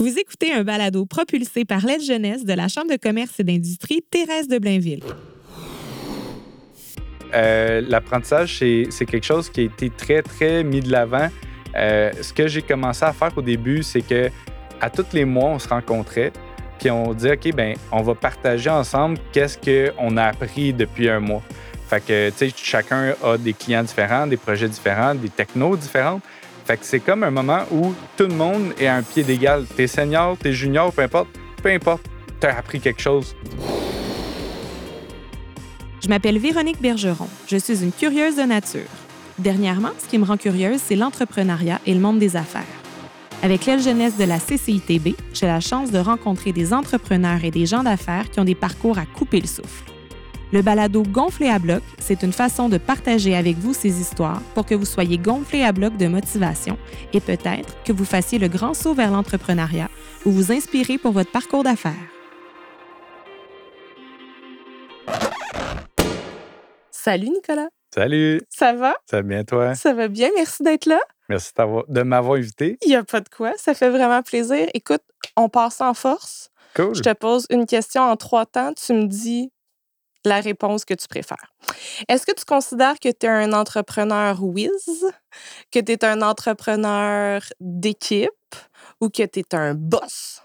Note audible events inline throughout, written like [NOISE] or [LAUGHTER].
Vous écoutez un balado propulsé par l'aide jeunesse de la Chambre de commerce et d'industrie Thérèse de Blainville. Euh, L'apprentissage, c'est quelque chose qui a été très, très mis de l'avant. Euh, ce que j'ai commencé à faire au début, c'est que à tous les mois, on se rencontrait, puis on dit OK, ben, on va partager ensemble qu'est-ce qu'on a appris depuis un mois. Fait que, tu sais, chacun a des clients différents, des projets différents, des technos différents. Fait que c'est comme un moment où tout le monde est à un pied d'égal. T'es senior, t'es junior, peu importe, peu importe, t'as appris quelque chose. Je m'appelle Véronique Bergeron. Je suis une curieuse de nature. Dernièrement, ce qui me rend curieuse, c'est l'entrepreneuriat et le monde des affaires. Avec l'aile jeunesse de la CCITB, j'ai la chance de rencontrer des entrepreneurs et des gens d'affaires qui ont des parcours à couper le souffle. Le balado Gonflé à bloc, c'est une façon de partager avec vous ces histoires pour que vous soyez gonflé à bloc de motivation et peut-être que vous fassiez le grand saut vers l'entrepreneuriat ou vous inspirez pour votre parcours d'affaires. Salut Nicolas. Salut. Ça va? Ça va bien toi? Ça va bien, merci d'être là. Merci de m'avoir invité. Il n'y a pas de quoi, ça fait vraiment plaisir. Écoute, on passe en force. Cool. Je te pose une question en trois temps, tu me dis la réponse que tu préfères. Est-ce que tu considères que tu es un entrepreneur whiz, que tu es un entrepreneur d'équipe ou que tu es un boss?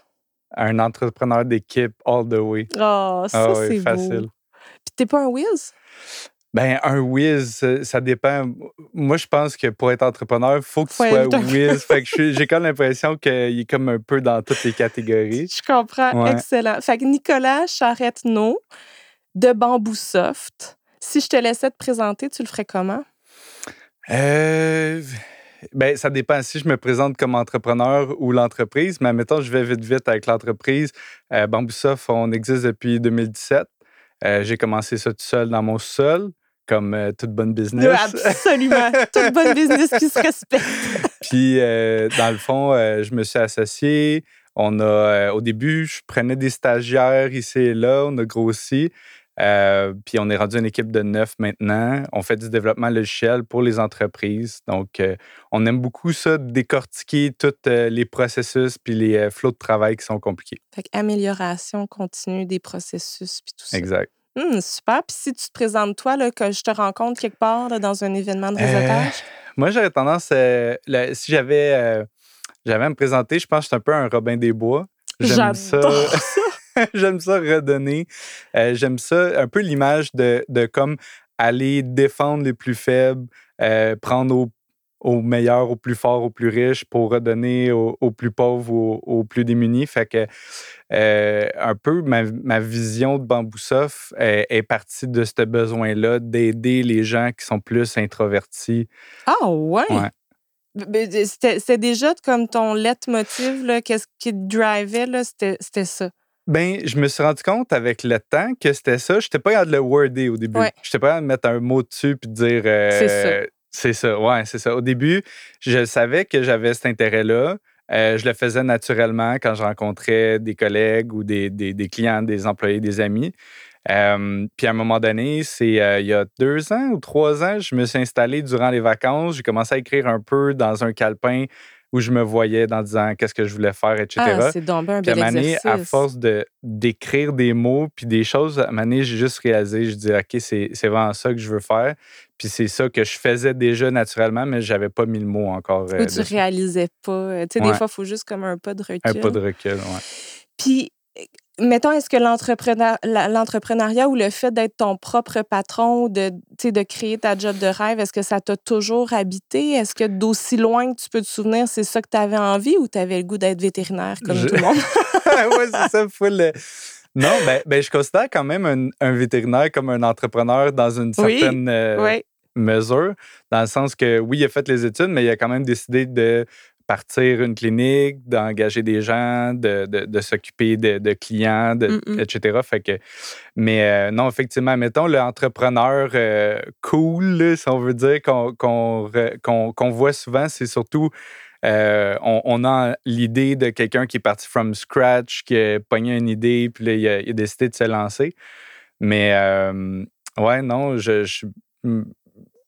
Un entrepreneur d'équipe all the way. Oh, ça, Ah c'est oui, facile. beau. Puis t'es pas un whiz? Ben, un whiz, ça dépend. Moi, je pense que pour être entrepreneur, il faut que tu Faut sois whiz. fait que j'ai comme l'impression qu'il est comme un peu dans toutes les catégories. [LAUGHS] Je comprends. Ouais. Excellent. Fait que Nicolas Charrette-No de Bamboo Soft. Si je te laissais te présenter, tu le ferais comment? Euh, ben, ça dépend si je me présente comme entrepreneur ou l'entreprise, mais mettons, je vais vite, vite avec l'entreprise. Euh, Bambousoft, on existe depuis 2017. Euh, j'ai commencé ça tout seul dans mon sol, comme euh, toute bonne business. Absolument. Toute bonne [LAUGHS] business qui se respecte. Puis, dans le fond, je me suis associé. On a, au début, je prenais des stagiaires ici et là. On a grossi. Euh, puis, on est rendu une équipe de neuf maintenant. On fait du développement logiciel pour les entreprises. Donc, euh, on aime beaucoup ça, décortiquer tous euh, les processus puis les euh, flots de travail qui sont compliqués. Fait que amélioration continue des processus puis tout ça. Exact. Hum, super. Puis si tu te présentes toi, là, que je te rencontre quelque part là, dans un événement de réseautage, Moi, j'aurais tendance, si j'avais j'avais à me présenter, je pense que je suis un peu un Robin des Bois. J'aime ça. ça. [LAUGHS] J'aime ça redonner. Euh, J'aime ça, un peu l'image de, de comme aller défendre les plus faibles, euh, prendre aux, aux meilleurs, aux plus forts, aux plus riches pour redonner aux, plus pauvres, aux, aux plus démunis. Fait que euh, un peu ma, ma vision de Bambousoft est, partie de ce besoin-là d'aider les gens qui sont plus introvertis. Ah ouais? Ouais. C'était déjà comme ton leitmotiv, qu'est-ce qui te drivait, c'était ça. Ben, je me suis rendu compte avec le temps que c'était ça. Je n'étais pas capable de le worder au début. Ouais. Je n'étais pas capable de mettre un mot dessus puis de dire. euh, C'est ça. C'est ça, ouais, c'est ça. Au début, je savais que j'avais cet intérêt-là. Euh, je le faisais naturellement quand je rencontrais des collègues ou des, des- des clients, des employés, des amis. Euh, puis à un moment donné, c'est euh, il y a deux ans ou trois ans, je me suis installé durant les vacances. J'ai commencé à écrire un peu dans un calepin où je me voyais dans disant qu'est-ce que je voulais faire, etc. Ah, c'est donc un Puis à bel donné, exercice. à force de, d'écrire des mots puis des choses, à donné, j'ai juste réalisé, je dis, OK, c'est, c'est vraiment ça que je veux faire. Puis c'est ça que je faisais déjà naturellement, mais j'avais pas mis le mot encore. euh, Ou tu dessus. réalisais pas. euh, Tu sais, Ouais. des fois, il faut juste comme un pas de recul. Un pas de recul, ouais. Puis, euh, mettons, est-ce que l'entrepreneuriat ou le fait d'être ton propre patron, de, de créer ta job de rêve, est-ce que ça t'a toujours habité? Est-ce que d'aussi loin que tu peux te souvenir, c'est ça que tu avais envie ou tu avais le goût d'être vétérinaire comme Je- tout le monde? [LAUGHS] ouais, c'est ça, full. euh, Non, ben, ben, je considère quand même un, un vétérinaire comme un entrepreneur dans une Oui, certaine euh, oui. mesure, dans le sens que oui, il a fait les études, mais il a quand même décidé de partir une clinique, d'engager des gens, de, de- de s'occuper de, de clients, Mm-mm. etc. Fait que, mais euh, non, effectivement, mettons l'entrepreneur euh, cool, si on veut dire, qu'on voit souvent, c'est surtout euh, on, on a l'idée de quelqu'un qui est parti from scratch, qui a pogné une idée, puis là, il a, il a décidé de se lancer. Mais euh, ouais, non, je, je- m-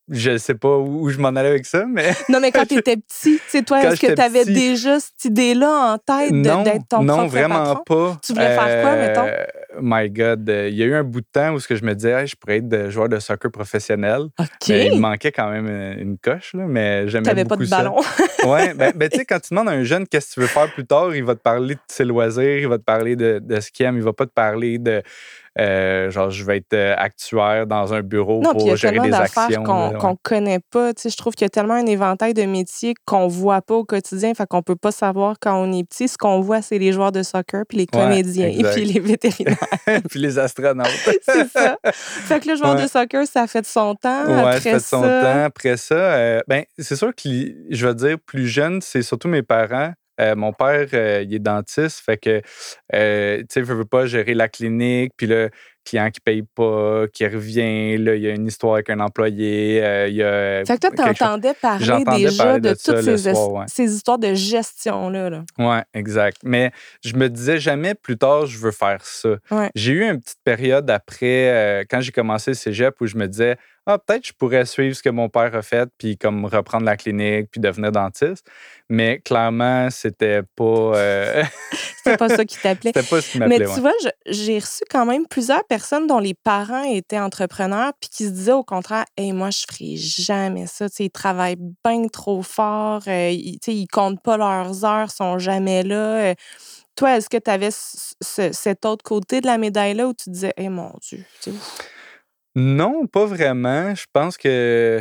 je sais pas où, je m'en allais avec ça, mais. [LAUGHS] Non, mais quand tu étais petit, tu sais, toi, est-ce que tu avais déjà cette idée-là en tête d'être ton Non, vraiment pas. Tu voulais faire quoi, mettons? Euh, my God, euh, il y a eu un bout de temps où je me disais, je pourrais être joueur de soccer professionnel. Mais il me manquait quand même une coche, là, mais j'aimais beaucoup pas de ballon. [LAUGHS] oui, ben, ben tu sais, quand tu demandes à un jeune qu'est-ce que tu veux faire plus tard, il va te parler de ses loisirs, il va te parler de, de ce qu'il aime, il va pas te parler de euh, genre, je vais être euh, actuaire dans un bureau pour gérer des actions. qu'on ne connaît pas. Tu sais, je trouve qu'il y a tellement un éventail de métiers qu'on voit pas au quotidien. Fait qu'on peut pas savoir quand on est petit. Ce qu'on voit, c'est les joueurs de soccer, puis les comédiens, et [LAUGHS] puis les vétérinaires. [LAUGHS] puis les astronautes. [LAUGHS] c'est ça. [LAUGHS] Fait que le joueur de soccer, ça a fait de son temps. Ouais, Après ça fait de son temps. Après ça, euh, ben, c'est sûr que je veux dire, plus jeune, c'est surtout mes parents euh, mon père, euh, il est dentiste, fait que, euh, tu sais, il ne veut pas gérer la clinique, puis le client qui paye pas, qui revient, là, il y a une histoire avec un employé. il y a fait que toi, tu entendais parler déjà de, toutes ces, ces, histoires de gestion-là. Là. Oui, exact. Mais je me disais jamais plus tard, je veux faire ça. J'ai eu une petite période après, quand j'ai commencé le cégep, où je me disais, ah, peut-être je pourrais suivre ce que mon père a fait, puis comme reprendre la clinique, puis devenir dentiste. Mais clairement, c'était pas. Euh, [LAUGHS] c'était pas ça qui [LAUGHS] t'appelait. C'était pas ce qui m'appelait. Mais tu vois, j'ai reçu quand même plusieurs personnes dont les parents étaient entrepreneurs, puis qui se disaient au contraire, hey, moi, je ferai jamais ça. ils travaillent bien trop fort, euh, ils, ils comptent pas leurs heures, sont jamais là. Euh. toi, est-ce que tu avais cet autre côté de la médaille-là où tu disais, hey, mon Dieu, non, pas vraiment. Je pense que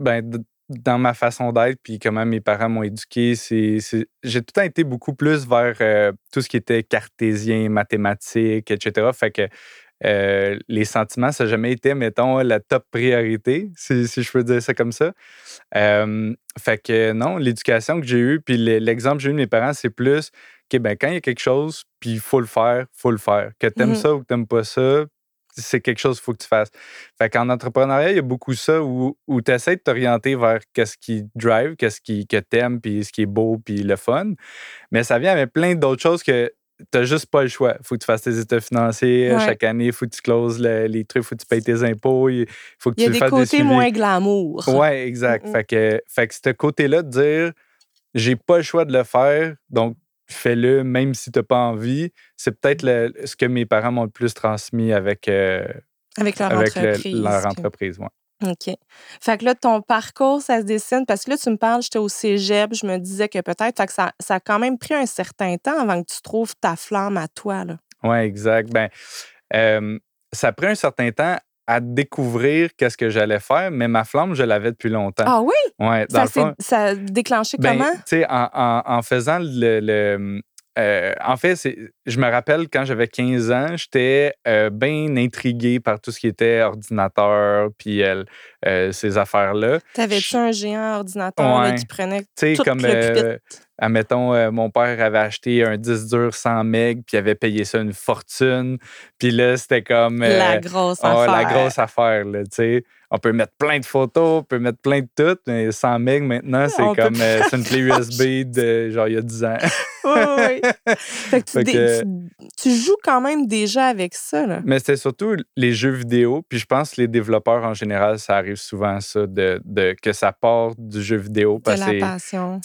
ben, dans ma façon d'être, puis comment mes parents m'ont éduqué, c'est, j'ai tout le temps été beaucoup plus vers euh, tout ce qui était cartésien, mathématiques, etc. Fait que euh, les sentiments, ça n'a jamais été, mettons, la top priorité, si, je peux dire ça comme ça. fait que non, l'éducation que j'ai eue, puis l'exemple que j'ai eu de mes parents, c'est plus que ben, quand il y a quelque chose, puis il faut le faire, il faut le faire. Que tu aimes mmh ça ou que tu n'aimes pas ça, c'est quelque chose qu'il faut que tu fasses. Fait qu'en entrepreneuriat, il y a beaucoup ça où, où tu essaies de t'orienter vers qu'est-ce qui drive, qu'est-ce qui, que t'aimes, puis ce qui est beau, puis le fun. Mais ça vient avec plein d'autres choses que tu n'as juste pas le choix. Faut que tu fasses tes états financiers chaque année, il faut que tu closes les trucs, faut que tu payes tes impôts, il faut que tu fasses des Il y a des côtés moins glamour. Oui, exact. Fait que, fait que ce côté-là de dire j'ai pas le choix de le faire, donc fais-le même si tu n'as pas envie. C'est peut-être ce que mes parents m'ont le plus transmis avec, euh, avec leur entreprise. leur entreprise OK. Fait que là, ton parcours, ça se dessine. Parce que là, tu me parles, j'étais au cégep, je me disais que peut-être. Fait que ça, ça, a quand même pris un certain temps avant que tu trouves ta flamme à toi. Oui, exact. Ben, euh, ça a pris un certain temps à découvrir qu'est-ce que j'allais faire, mais ma flamme, je l'avais depuis longtemps. Ah oui? Ouais, ça, ça a déclenché ben, comment? Tu sais, en, en, faisant le. Euh, en fait, je me rappelle quand j'avais 15 ans, j'étais euh, bien intrigué par tout ce qui était ordinateur, puis euh, ces affaires-là. T'avais-tu un géant ordinateur qui prenait tout comme, le admettons, mon père avait acheté un 10 dur 100 MB, puis avait payé ça une fortune. Puis là, c'était comme. la grosse oh, affaire. La grosse affaire, là, tu sais. On peut mettre plein de photos, on peut mettre plein de tout, mais 100 MB maintenant, c'est comme. Euh, c'est une clé [LAUGHS] USB de genre il y a 10 ans. [LAUGHS] oui, oui. Fait que, tu, joues quand même déjà avec ça, là. Mais c'est surtout les jeux vidéo, puis je pense que les développeurs en général, ça arrive souvent, ça, de, de que ça part du jeu vidéo. Parce de la passion.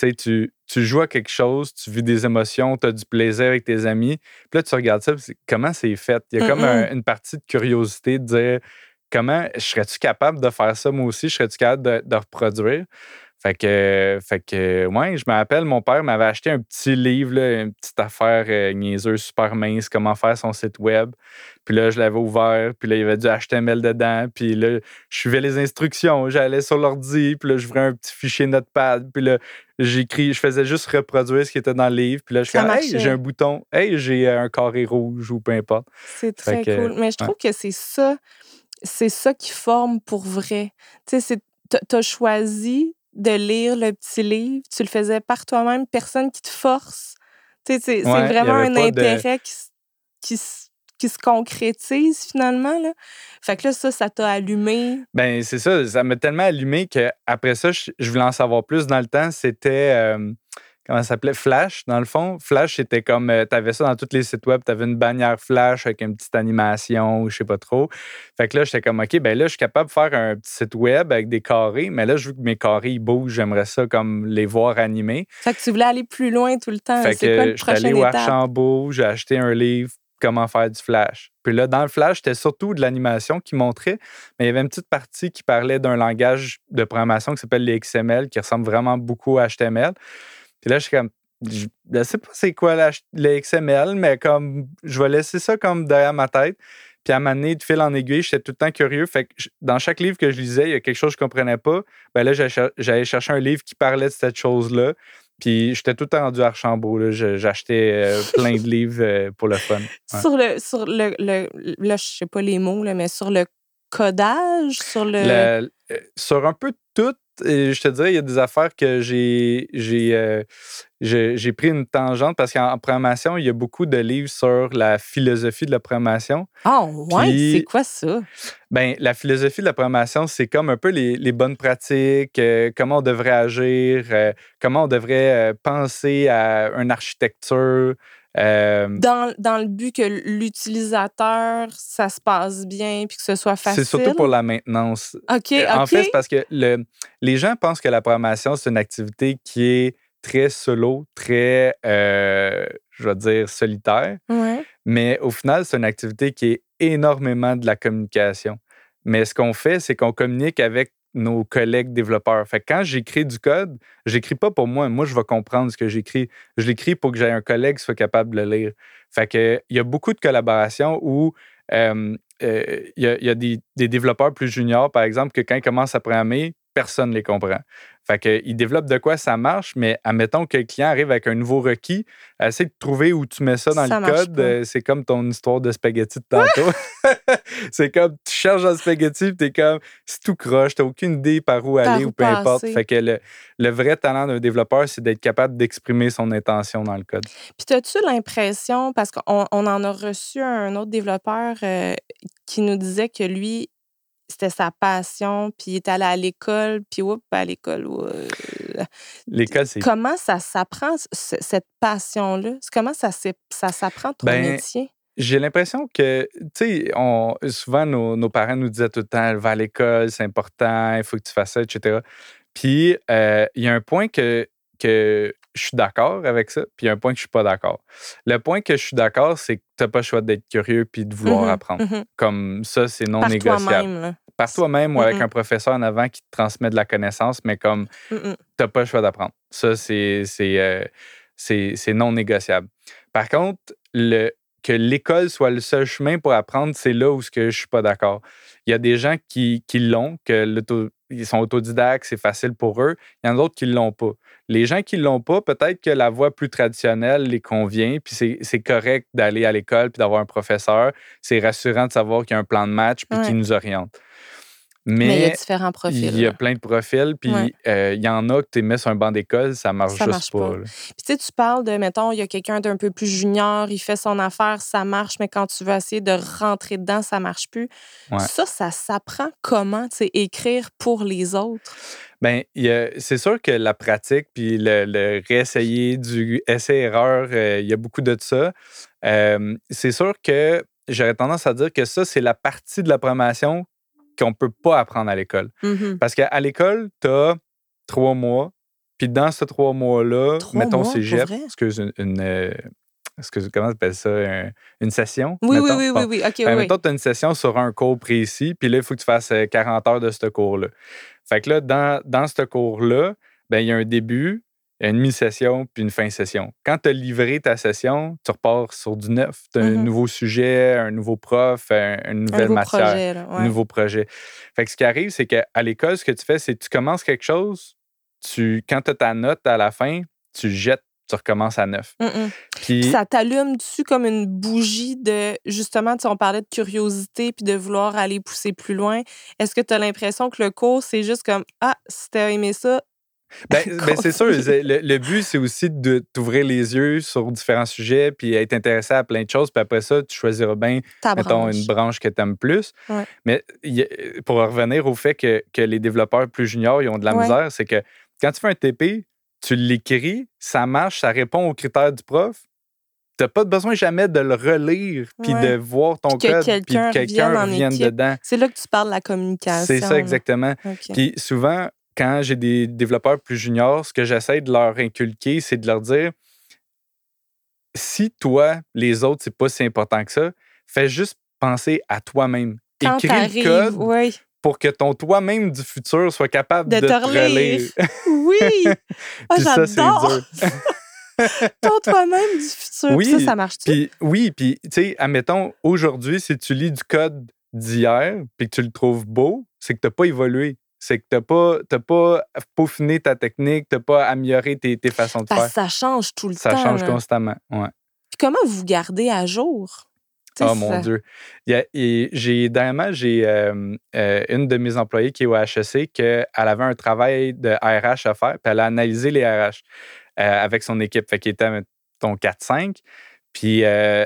Tu joues à quelque chose, tu vis des émotions, tu as du plaisir avec tes amis. Puis là, tu regardes ça, comment c'est fait? Il y a comme une partie de curiosité de dire comment serais-tu capable de faire ça? Moi aussi? Serais-tu capable de, de reproduire? Fait que, fait que, ouais, je me rappelle, mon père m'avait acheté un petit livre, une petite affaire euh, niaiseuse, super mince, comment faire son site web. Puis là, je l'avais ouvert, puis là, il y avait du HTML dedans. Puis là, je suivais les instructions, j'allais sur l'ordi, puis là, je un petit fichier Notepad. Puis là, j'écris, je faisais juste reproduire ce qui était dans le livre. Puis là, je fais, hey, j'ai un bouton, hey, j'ai un carré rouge ou peu importe. C'est très cool. Mais je trouve que c'est ça, c'est ça qui forme pour vrai. Tu sais, tu as choisi de lire le petit livre. Tu le faisais par toi-même, personne qui te force. c'est vraiment un intérêt qui, qui, qui, se concrétise finalement. Là. Fait que là, ça, ça t'a allumé. Ben c'est ça. Ça m'a tellement allumé qu'après ça, je, voulais en savoir plus. Dans le temps, c'était. Euh, comment ça s'appelait? Flash, dans le fond. Flash, c'était comme, euh, tu avais ça dans tous les sites web, tu avais une bannière Flash avec une petite animation ou je sais pas trop. Fait que là, j'étais comme, OK, ben là, je suis capable de faire un petit site web avec des carrés, mais là, je veux que mes carrés, ils bougent, j'aimerais ça comme les voir animés. Fait que tu voulais aller plus loin tout le temps. Fait C'est quoi le que j'étais allé au? Archambault, j'ai acheté un livre, comment faire du Flash. Puis là, dans le Flash, c'était surtout de l'animation qui montrait, mais il y avait une petite partie qui parlait d'un langage de programmation qui s'appelle les XML, qui ressemble vraiment beaucoup à HTML. Puis là, je suis comme, je ne sais pas c'est quoi la- le XML, mais comme, je vais laisser ça comme derrière ma tête. Puis à m'amener de fil en aiguille, j'étais tout le temps curieux. Fait que je- dans chaque livre que je lisais, il y a quelque chose que je comprenais pas. Ben là, j'allais cher- j'allais chercher un livre qui parlait de cette chose-là. Puis j'étais tout le temps rendu à Archambault. J'achetais euh, [LAUGHS] plein de livres euh, pour le fun. Ouais. Sur le, sur le, le- là, je sais pas les mots, là, mais sur le codage, sur le. Le- euh, sur un peu tout, et je te dirais, il y a des affaires que j'ai j'ai euh, j'ai pris une tangente parce qu'en en programmation, il y a beaucoup de livres sur la philosophie de la programmation. Ah, ouais, Puis- c'est quoi ça? Ben, la philosophie de la programmation, c'est comme un peu les, les bonnes pratiques, euh, comment on devrait agir, euh, comment on devrait penser à une architecture. Euh, Dans, dans le but que l'utilisateur, ça se passe bien puis que ce soit facile. c'est surtout pour la maintenance. OK, Euh, OK. En fait, c'est parce que le, les gens pensent que la programmation, c'est une activité qui est très solo, très, euh, je vais dire, solitaire. Ouais. Mais au final, c'est une activité qui est énormément de la communication. Mais ce qu'on fait, c'est qu'on communique avec nos collègues développeurs. Fait que quand j'écris du code, j'écris pas pour moi. Moi, je vais comprendre ce que j'écris. Je l'écris pour que j'ai un collègue qui soit capable de le lire. Fait il y a beaucoup de collaborations où euh, euh, il y a, il y a des, des développeurs plus juniors, par exemple, que quand ils commencent à programmer, personne ne les comprend. Fait qu'ils développent de quoi ça marche, mais admettons que le client arrive avec un nouveau requis, essaie de trouver où tu mets ça dans Ça le code. euh, c'est comme ton histoire de spaghetti de tantôt. [LAUGHS] c'est comme tu cherches le spaghetti, puis t'es comme c'est tout croche, t'as aucune idée par où Par aller ou peu importe. Fait que le, le vrai talent d'un développeur, c'est d'être capable d'exprimer son intention dans le code. Puis, as-tu l'impression, parce qu'on on en a reçu un autre développeur euh, qui nous disait que lui, c'était sa passion, puis il est allé à l'école, puis oups, à l'école. euh, L'école, c'est Comment ça s'apprend, ce- cette passion-là? Comment ça, s'apprend ton Ben, métier? J'ai l'impression que, tu sais, on- souvent nos, nos parents nous disaient tout le temps, va à l'école, c'est important, il faut que tu fasses ça, etc. Puis, euh, il y a un point que, que je suis d'accord avec ça, puis il y a un point que je suis pas d'accord. Le point que je suis d'accord, c'est que tu n'as pas le choix d'être curieux puis de vouloir Mhm, apprendre. mhm. Comme ça, c'est non Par négociable. toi-même. là. Par toi-même ou avec Mhm. un professeur en avant qui te transmet de la connaissance, mais comme Mm, mm. t'as pas le choix d'apprendre. Ça, c'est euh, c'est- non négociable. Par contre, le, que l'école soit le seul chemin pour apprendre, c'est là où ce que je suis pas d'accord. Il y a des gens qui, qui l'ont, que l'auto- ils sont autodidactes, c'est facile pour eux. Il y en a d'autres qui l'ont pas. Les gens qui l'ont pas, peut-être que la voie plus traditionnelle les convient, puis c'est- c'est correct d'aller à l'école puis d'avoir un professeur. C'est rassurant de savoir qu'il y a un plan de match puis Ouais. qu'il nous oriente. Mais il y a différents profils. il y a plein de profils, puis Ouais. euh, il y en a que tu mets sur un banc d'école, ça marche Ça juste marche pas. Puis tu sais, tu parles de, mettons, il y a quelqu'un d'un peu plus junior, il fait son affaire, ça marche, mais quand tu veux essayer de rentrer dedans, ça marche plus. Ouais. Ça, ça s'apprend comment, tu sais, écrire pour les autres? Ben, a- c'est sûr que la pratique, puis le, le réessayer du essai-erreur, euh, il y a beaucoup de ça. Euh, c'est sûr que j'aurais tendance à dire que ça, c'est la partie de la programmation qu'on peut pas apprendre à l'école. Mhm. Parce qu'à l'école, tu as trois mois, puis dans ces trois mois-là, Trois mettons mois, cégep, excuse, une, une, euh, excuse, comment on appelle ça, un- une session? Oui, oui, mettons? oui, Bon. oui, oui, OK, Ben, oui. mettons, tu as une session sur un cours précis, puis là, il faut que tu fasses euh, 40 heures de ce cours-là. Fait que là, dans, dans ce cours-là, ben, il y a un début, une mi-session, puis une fin de session. Quand tu as livré ta session, tu repars sur du neuf. Tu as un Mhm. nouveau sujet, un nouveau prof, un- une Un nouvelle nouveau matière, projet, là, un nouveau projet. Fait que ce qui arrive, c'est qu'à l'école, ce que tu fais, c'est que tu commences quelque chose, tu, quand tu as ta note à la fin, tu jettes, tu recommences à neuf. Mm. Puis, Puis ça t'allume dessus comme une bougie de, justement, on parlait de curiosité puis de vouloir aller pousser plus loin. Est-ce que tu as l'impression que le cours, c'est juste comme, ah, si t'as aimé ça, Ben, [LAUGHS] ben, c'est sûr, le, le but, c'est aussi de t'ouvrir les yeux sur différents sujets, puis être intéressé à plein de choses, puis après ça, tu choisiras bien, ta mettons, branche? une branche que tu aimes plus. Ouais. Mais pour revenir au fait que, que les développeurs plus juniors, ils ont de la Ouais. misère, c'est que quand tu fais un TP, tu l'écris, ça marche, ça répond aux critères du prof. Tu n'as pas besoin jamais de le relire puis Ouais. de voir ton Puis que code puis quelqu'un que quelqu'un revienne dedans. C'est là que tu parles de la communication. C'est ça exactement. Puis souvent, quand j'ai des développeurs plus juniors, ce que j'essaie de leur inculquer, c'est de leur dire si toi, les autres, c'est pas si important que ça, fais juste penser à toi-même. Écris le code oui. pour que ton toi-même du futur soit capable De de, te relire. Oui! [LAUGHS] Ah, j'adore! [LAUGHS] Ton toi-même du futur. Oui, Ça, ça marche-tu? Puis oui, puis tu sais, admettons, aujourd'hui, si tu lis du code d'hier puis que tu le trouves beau, c'est que tu n'as pas évolué. C'est que tu n'as pas, t'as pas peaufiné ta technique, tu n'as pas amélioré tes, tes façons de Parce faire. ça change tout le Ça temps. change là. constamment. Ouais. Puis comment vous gardez à jour? Oh mon ça- Dieu. J'ai, dernièrement, j'ai euh, euh, une de mes employées qui est au HEC, qu'elle avait un travail de RH à faire, puis elle a analysé les RH euh, avec son équipe. Fait qu'il était, mettons, 4-5. Puis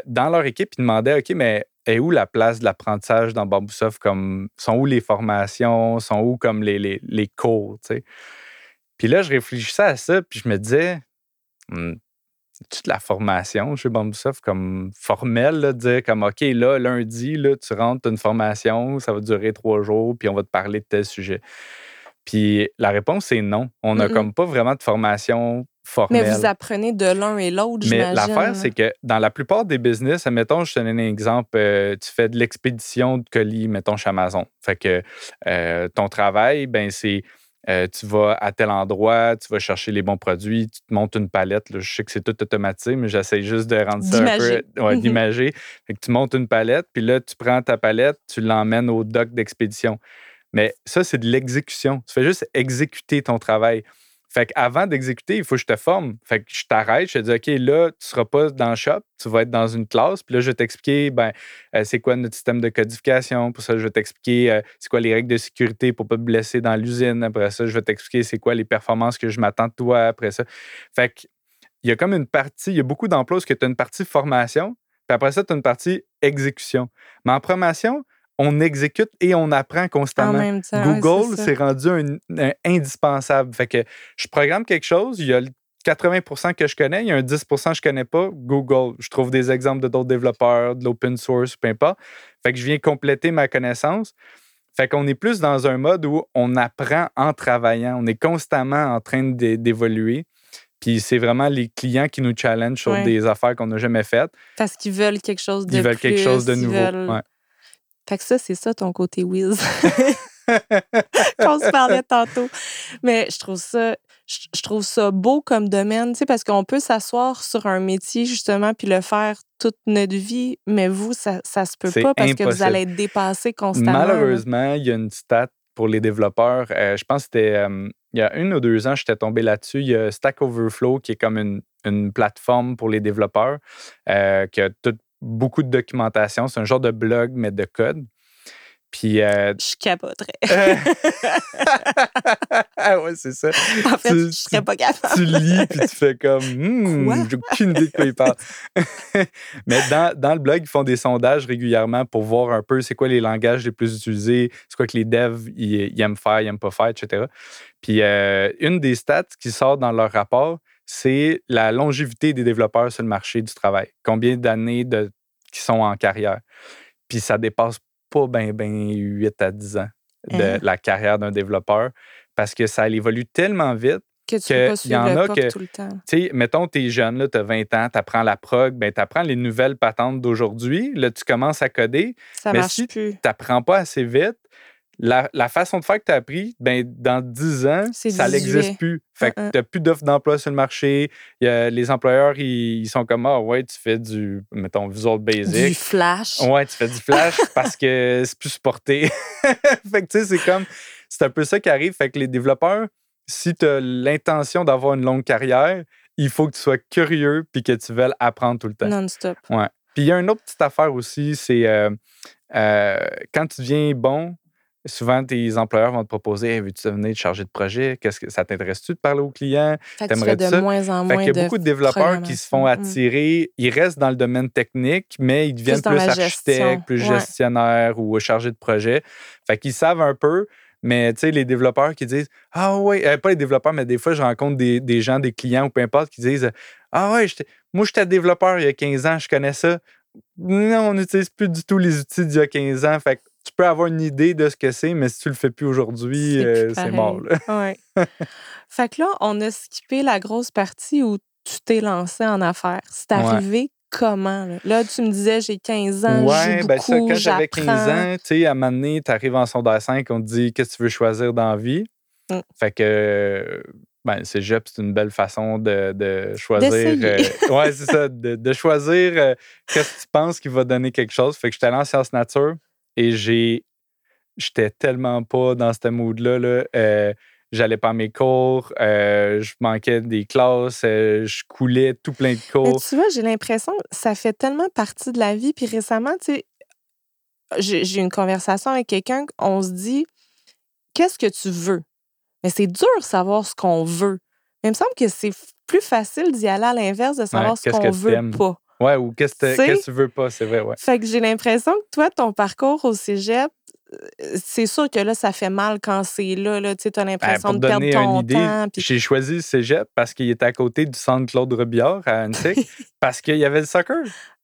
dans leur équipe, ils demandaient OK, mais est où la place de l'apprentissage dans Bamboosoft? Comme, sont où les formations? Sont où comme les, les, les cours? tu sais? Puis là, je réfléchissais à ça, puis je me disais, Hmm, toute la formation chez Bamboosoft comme formelle, là, dire comme OK, là, lundi, là, tu rentres, tu une formation, ça va durer trois jours, puis on va te parler de tel sujet. Puis la réponse, c'est non. On n'a comme pas vraiment de formation Mais vous apprenez de l'un et l'autre, Mais l'affaire, c'est que dans la plupart des business, admettons, je te donne un exemple, euh, tu fais de l'expédition de colis, mettons, chez Amazon. Fait que euh, ton travail, ben c'est euh, tu vas à tel endroit, tu vas chercher les bons produits, tu te montes une palette. là. je sais que c'est tout automatisé, mais j'essaie juste de rendre ça un peu. Ouais, Mhm. d'imager. Tu montes une palette, puis là, tu prends ta palette, tu l'emmènes au dock d'expédition. Mais ça, c'est de l'exécution. Tu fais juste exécuter ton travail. Fait qu'avant d'exécuter, il faut que je te forme. Fait que je t'arrête, je te dis, OK, là, tu seras pas dans le shop, tu vas être dans une classe. Puis là, je vais t'expliquer, ben, euh, c'est quoi notre système de codification. Pour ça, je vais t'expliquer euh, c'est quoi les règles de sécurité pour pas te blesser dans l'usine. Après ça, je vais t'expliquer c'est quoi les performances que je m'attends de toi après ça. Fait que, il y a comme une partie, il y a beaucoup d'emplois où tu as une partie formation, puis après ça, tu as une partie exécution. Mais en formation, on exécute et on apprend En constamment. même temps. Google, c'est rendu un, un indispensable. Fait que je programme quelque chose, il y a le 80% que je connais, il y a un 10% que je connais pas. Google, je trouve des exemples de d'autres développeurs, de l'open source, peu importe. Fait que je viens compléter ma connaissance. Fait qu'on est plus dans un mode où on apprend en travaillant. On est constamment en train d'é- d'évoluer. Puis c'est vraiment les clients qui nous challengent sur Ouais. des affaires qu'on n'a jamais faites. Parce qu'ils veulent quelque chose de Ils veulent quelque chose de nouveau. veulent- Ouais. Fait que ça, c'est ça ton côté whiz. [LAUGHS] qu'on se parlait tantôt. Mais je trouve ça, je, trouve ça beau comme domaine, tu sais, parce qu'on peut s'asseoir sur un métier, justement, puis le faire toute notre vie, mais vous, ça, ça se peut pas parce que vous allez être dépassé constamment. Malheureusement, il y a une stat pour les développeurs. Euh, je pense que c'était euh, il y a une ou deux ans, j'étais tombé là-dessus. Il y a Stack Overflow qui est comme une, une plateforme pour les développeurs euh, qui a tout- beaucoup de documentation. C'est un genre de blog, mais de code. Puis. euh, Je capoterais. ah [LAUGHS] ouais, c'est ça. [LAUGHS] en fait, tu- je serais pas capable. tu lis puis tu fais comme [LAUGHS] Quoi? j'ai aucune idée de quoi ils parlent. Mais dans, dans le blog, ils font des sondages régulièrement pour voir un peu c'est quoi les langages les plus utilisés, c'est quoi que les devs ils, ils aiment faire, ils aiment pas faire, etc. Puis euh, une des stats qui sort dans leur rapport, c'est la longévité des développeurs sur le marché du travail. Combien d'années de, qui sont en carrière? Puis ça dépasse pas bien ben 8 à 10 ans de Hein? la carrière d'un développeur parce que ça évolue tellement vite Que tu que peux pas y en a que- tout le temps. tu sais, mettons, t'es jeune, tu as 20 ans, tu apprends la prog, ben, tu apprends les nouvelles patentes d'aujourd'hui. Là, tu commences à coder. Ça mais marche si plus. Tu n'apprends pas assez vite. La, la façon de faire que tu as appris, ben, dans 10 ans, ça 18. n'existe plus. Fait que Mm-mm. tu n'as plus d'offres d'emploi sur le marché. Il y a- les employeurs, ils, sont comme Ah, ouais, tu fais du, mettons, Visual Du Basic. flash. Ouais, tu fais du flash parce que c'est plus supporté. [LAUGHS] fait que tu sais, c'est comme. C'est un peu ça qui arrive. Fait que les développeurs, si tu as l'intention d'avoir une longue carrière, il faut que tu sois curieux puis que tu veuilles apprendre tout le temps. Non-stop. Puis il y a une autre petite affaire aussi, c'est euh, euh, quand tu deviens bon, souvent tes employeurs vont te proposer Hey, veux-tu devenir chargé de projet? Qu'est-ce que ça t'intéresse-tu de parler aux clients? Fait que tu T'aimerais de ça? moins en Fait moins qu'il y a beaucoup de développeurs qui se font. Mm. attirer, ils restent dans le domaine technique, mais ils deviennent plus, architectes, plus ouais. gestionnaires ou chargés de projet. Fait qu'ils savent un peu, Mais tu sais, les développeurs qui disent Ah ouais, euh, pas les développeurs, mais des fois, je rencontre des, des gens, des clients ou peu importe, qui disent Ah ouais, moi, j'étais développeur il y a 15 ans, je connais ça. Non, on n'utilise plus du tout les outils d'il y a 15 ans. Fait tu peux avoir une idée de ce que c'est, mais si tu le fais plus aujourd'hui, c'est euh, mort. [LAUGHS] Ouais. fait que là, on a skippé la grosse partie où tu t'es lancé en affaires. C'est arrivé comment? Là? tu me disais, j'ai 15 ans, ouais, ben ça, quand j'avais 15 ans, tu sais, à un moment donné, tu arrives en sondage 5, on te dit qu'est-ce que tu veux choisir dans la vie? Mmh. Fait que, ben, cégep, c'est une belle façon de, choisir. Euh, ouais, c'est ça, de, choisir euh, qu'est-ce que tu penses qui va donner quelque chose. Fait que j'étais allé en sciences nature et j'ai. J'étais tellement pas dans ce mood-là. Là. Euh, j'allais pas à mes cours, euh, je manquais des classes, euh, je coulais tout plein de cours. Mais tu vois, j'ai l'impression que ça fait tellement partie de la vie. Puis récemment, tu sais, j'ai eu une conversation avec quelqu'un, on se dit, qu'est-ce que tu veux? Mais c'est dur de savoir ce qu'on veut. Mais il me semble que c'est plus facile d'y aller à l'inverse, de savoir ce qu'on veut pas. Ouais, ou qu'est-ce que tu veux pas, c'est vrai, ouais. Fait que j'ai l'impression que toi, ton parcours au cégep, c'est sûr que là, ça fait mal quand c'est là. là tu as ben, l'impression de perdre ton temps. J'ai choisi le cégep parce qu'il était à côté du centre Claude Robillard à Annecy, [LAUGHS] parce qu'il y avait le soccer.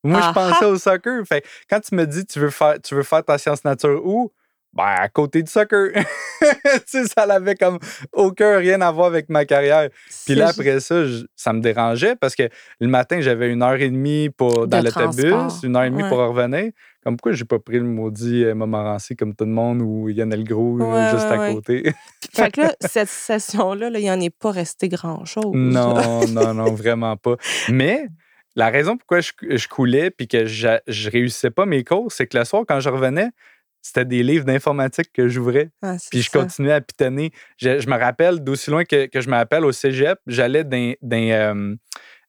Moi, je pensais au soccer. Fait, quand tu me dis tu veux faire, tu veux faire ta science nature où? Ben, à côté du soccer. [LAUGHS] tu sais, ça n'avait comme aucun rien à voir avec ma carrière. Puis là, après ça, ça me dérangeait parce que le matin, j'avais une heure et demie pour, dans l'autobus, une heure et demie pour revenir. Comme pourquoi j'ai pas pris le maudit euh, Montmorency comme tout le monde ou Yann Elgros ouais, juste à côté? [LAUGHS] fait que là, cette session-là, il n'y en est pas resté grand-chose. Non, [LAUGHS] non, non, vraiment pas. Mais la raison pourquoi je, je coulais puis que je, je réussissais pas mes cours, c'est que le soir, quand je revenais, c'était des livres d'informatique que j'ouvrais. Ah, puis je continuais à pitonner. Je, me rappelle, d'aussi loin que, je me rappelle, au cégep, j'allais dans, euh,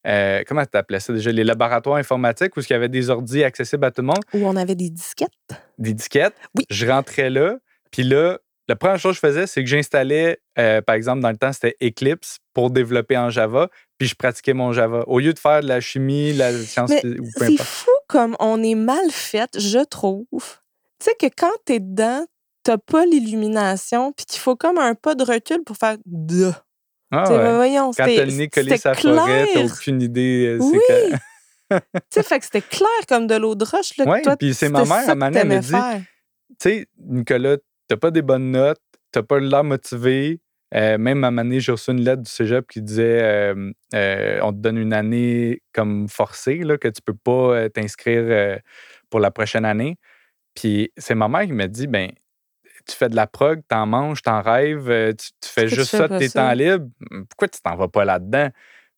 euh, comment tu appelais ça déjà? Les laboratoires informatiques où il y avait des ordi accessibles à tout le monde? Où on avait des disquettes. Des disquettes. Oui. Je rentrais là. Puis là, la première chose que je faisais, c'est que j'installais, euh, par exemple, dans le temps, c'était Eclipse pour développer en Java. Puis je pratiquais mon Java. Au lieu de faire de la chimie, la science ou peu C'est fou comme on est mal fait, je trouve tu sais que quand t'es dedans, t'as pas l'illumination, puis qu'il faut comme un pas de recul pour faire de. Ah ouais. voyons, quand t'as le nez collé sa forêt, t'as aucune idée. Euh, oui. tu sais, fait que c'était clair comme de l'eau de roche. Là, oui, puis c'est ma mère, à ma mère, me dit, tu sais, Nicolas, t'as pas des bonnes notes, t'as pas l'air motivé. Euh, même à Mané, j'ai reçu une lettre du cégep qui disait euh, on te donne une année comme forcée, là, que tu peux pas t'inscrire pour la prochaine année. Puis c'est ma mère qui m'a dit ben tu fais de la prog, t'en manges, t'en rêves, euh, tu, fais juste ça de tes temps libres? Pourquoi tu t'en vas pas là-dedans?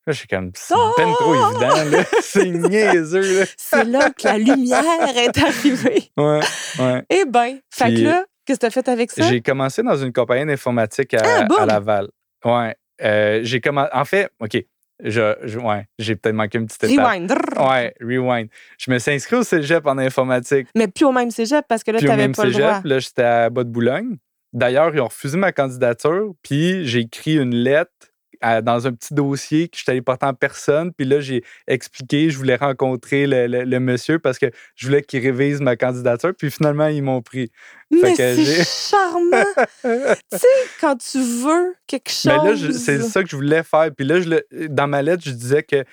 Là, je suis comme, c'est peine trop évident, [LAUGHS] c'est niaiseux. [LAUGHS] C'est là que la lumière est arrivée. [LAUGHS] Ouais, ouais. Eh bien, fait que là, qu'est-ce que tu as fait avec ça? J'ai commencé dans une compagnie d'informatique à, ah, Laval. Ouais. Euh, j'ai commencé. En fait, OK. Je, ouais, j'ai peut-être manqué une petite étape. Rewind. Ouais, rewind. Je me suis inscrit au cégep en informatique. Mais plus au même cégep parce que là, tu n'avais pas cégep, le droit. Là, j'étais à Bas-de-Boulogne. D'ailleurs, ils ont refusé ma candidature, puis j'ai écrit une lettre dans un petit dossier que je suis allé porter en personne. Puis là, j'ai expliqué, je voulais rencontrer le, monsieur parce que je voulais qu'il révise ma candidature. Puis finalement, ils m'ont pris. Mais c'est charmant! [LAUGHS] tu sais, quand tu veux quelque chose. Mais là, c'est ça que je voulais faire. Puis là, je dans ma lettre, je disais que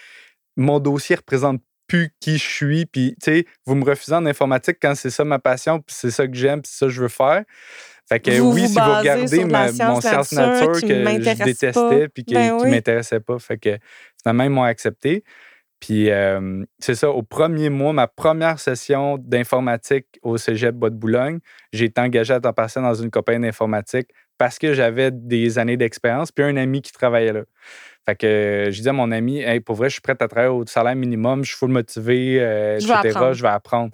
mon dossier représente plus qui je suis. Puis, tu sais, vous me refusez en informatique quand c'est ça ma passion, puis c'est ça que j'aime, puis c'est ça que je veux faire. Fait que oui, si vous regardez mon science nature, que je détestais puis qui ne ben m'intéressait pas, fait que finalement, ils m'ont accepté. Puis euh, c'est ça, au premier mois, ma première session d'informatique au Cégep Bois de Boulogne, j'ai été engagé à temps partiel dans une compagnie d'informatique parce que j'avais des années d'expérience, puis un ami qui travaillait là. Fait que je disais à mon ami, hey, pour vrai, je suis prêt à travailler au salaire minimum, je suis full motivé, euh, etc. Je vais apprendre.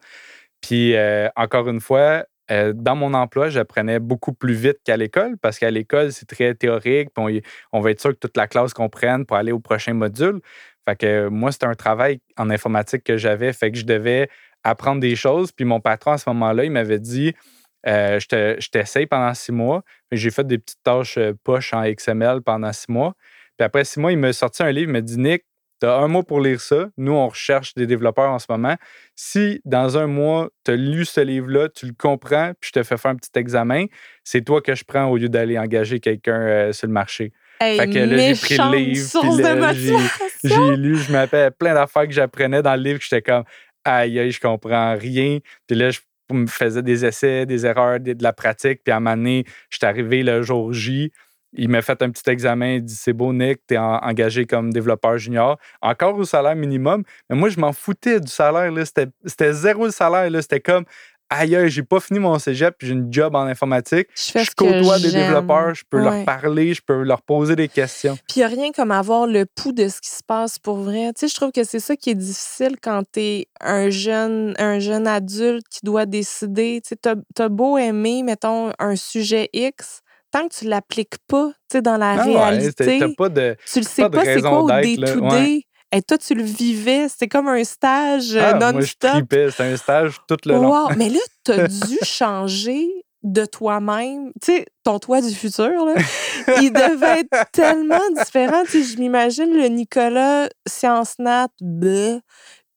Puis euh, encore une fois, euh, dans mon emploi, j'apprenais beaucoup plus vite qu'à l'école parce qu'à l'école, c'est très théorique. On, va être sûr que toute la classe comprenne pour aller au prochain module. Fait que moi, c'était un travail en informatique que j'avais. Fait que je devais apprendre des choses. Puis mon patron, à ce moment-là, il m'avait dit euh, Je t'essaye pendant six mois. J'ai fait des petites tâches euh, poches en XML pendant six mois. Puis après six mois, il m'a sorti un livre. Il m'a dit Nick, tu as un mois pour lire ça. Nous, on recherche des développeurs en ce moment. Si dans un mois, tu as lu ce livre-là, tu le comprends, puis je te fais faire un petit examen, c'est toi que je prends au lieu d'aller engager quelqu'un euh, sur le marché. Hey, Fait que là, j'ai pris le livre, j'ai- lu, je m'appelle plein d'affaires que j'apprenais dans le livre, que j'étais comme, aïe, aïe, je comprends rien. Puis là, je me faisais des essais, des erreurs, de, la pratique. Puis à un moment donné, j'étais arrivé le jour J. Il m'a fait un petit examen. Il dit C'est beau, Nick, t'es en- engagé comme développeur junior. Encore au salaire minimum. Mais moi, je m'en foutais du salaire. là. C'était zéro le salaire. là. C'était comme Aïe, j'ai pas fini mon cégep, puis j'ai une job en informatique. Je fais Je côtoie des développeurs, je peux Ouais. leur parler, je peux leur poser des questions. Puis il n'y a rien comme avoir le pouls de ce qui se passe pour vrai. Tu sais, je trouve que c'est ça qui est difficile quand tu es un jeune, un jeune adulte qui doit décider. Tu sais, beau aimer, mettons, un sujet X, tant que tu l'appliques pas, tu sais, dans la Ah ouais, réalité, pas de. tu le sais pas c'est quoi au d'être, là, day-to-day. Et toi, tu le vivais. C'était comme un stage euh, Ah, non-stop. C'était un stage tout le long. Wow! Mais là, tu as [LAUGHS] dû changer de toi-même. Tu sais, ton toi du futur, là, [LAUGHS] il devait être tellement différent. Tu sais, je m'imagine le Nicolas Science Nat, bleh.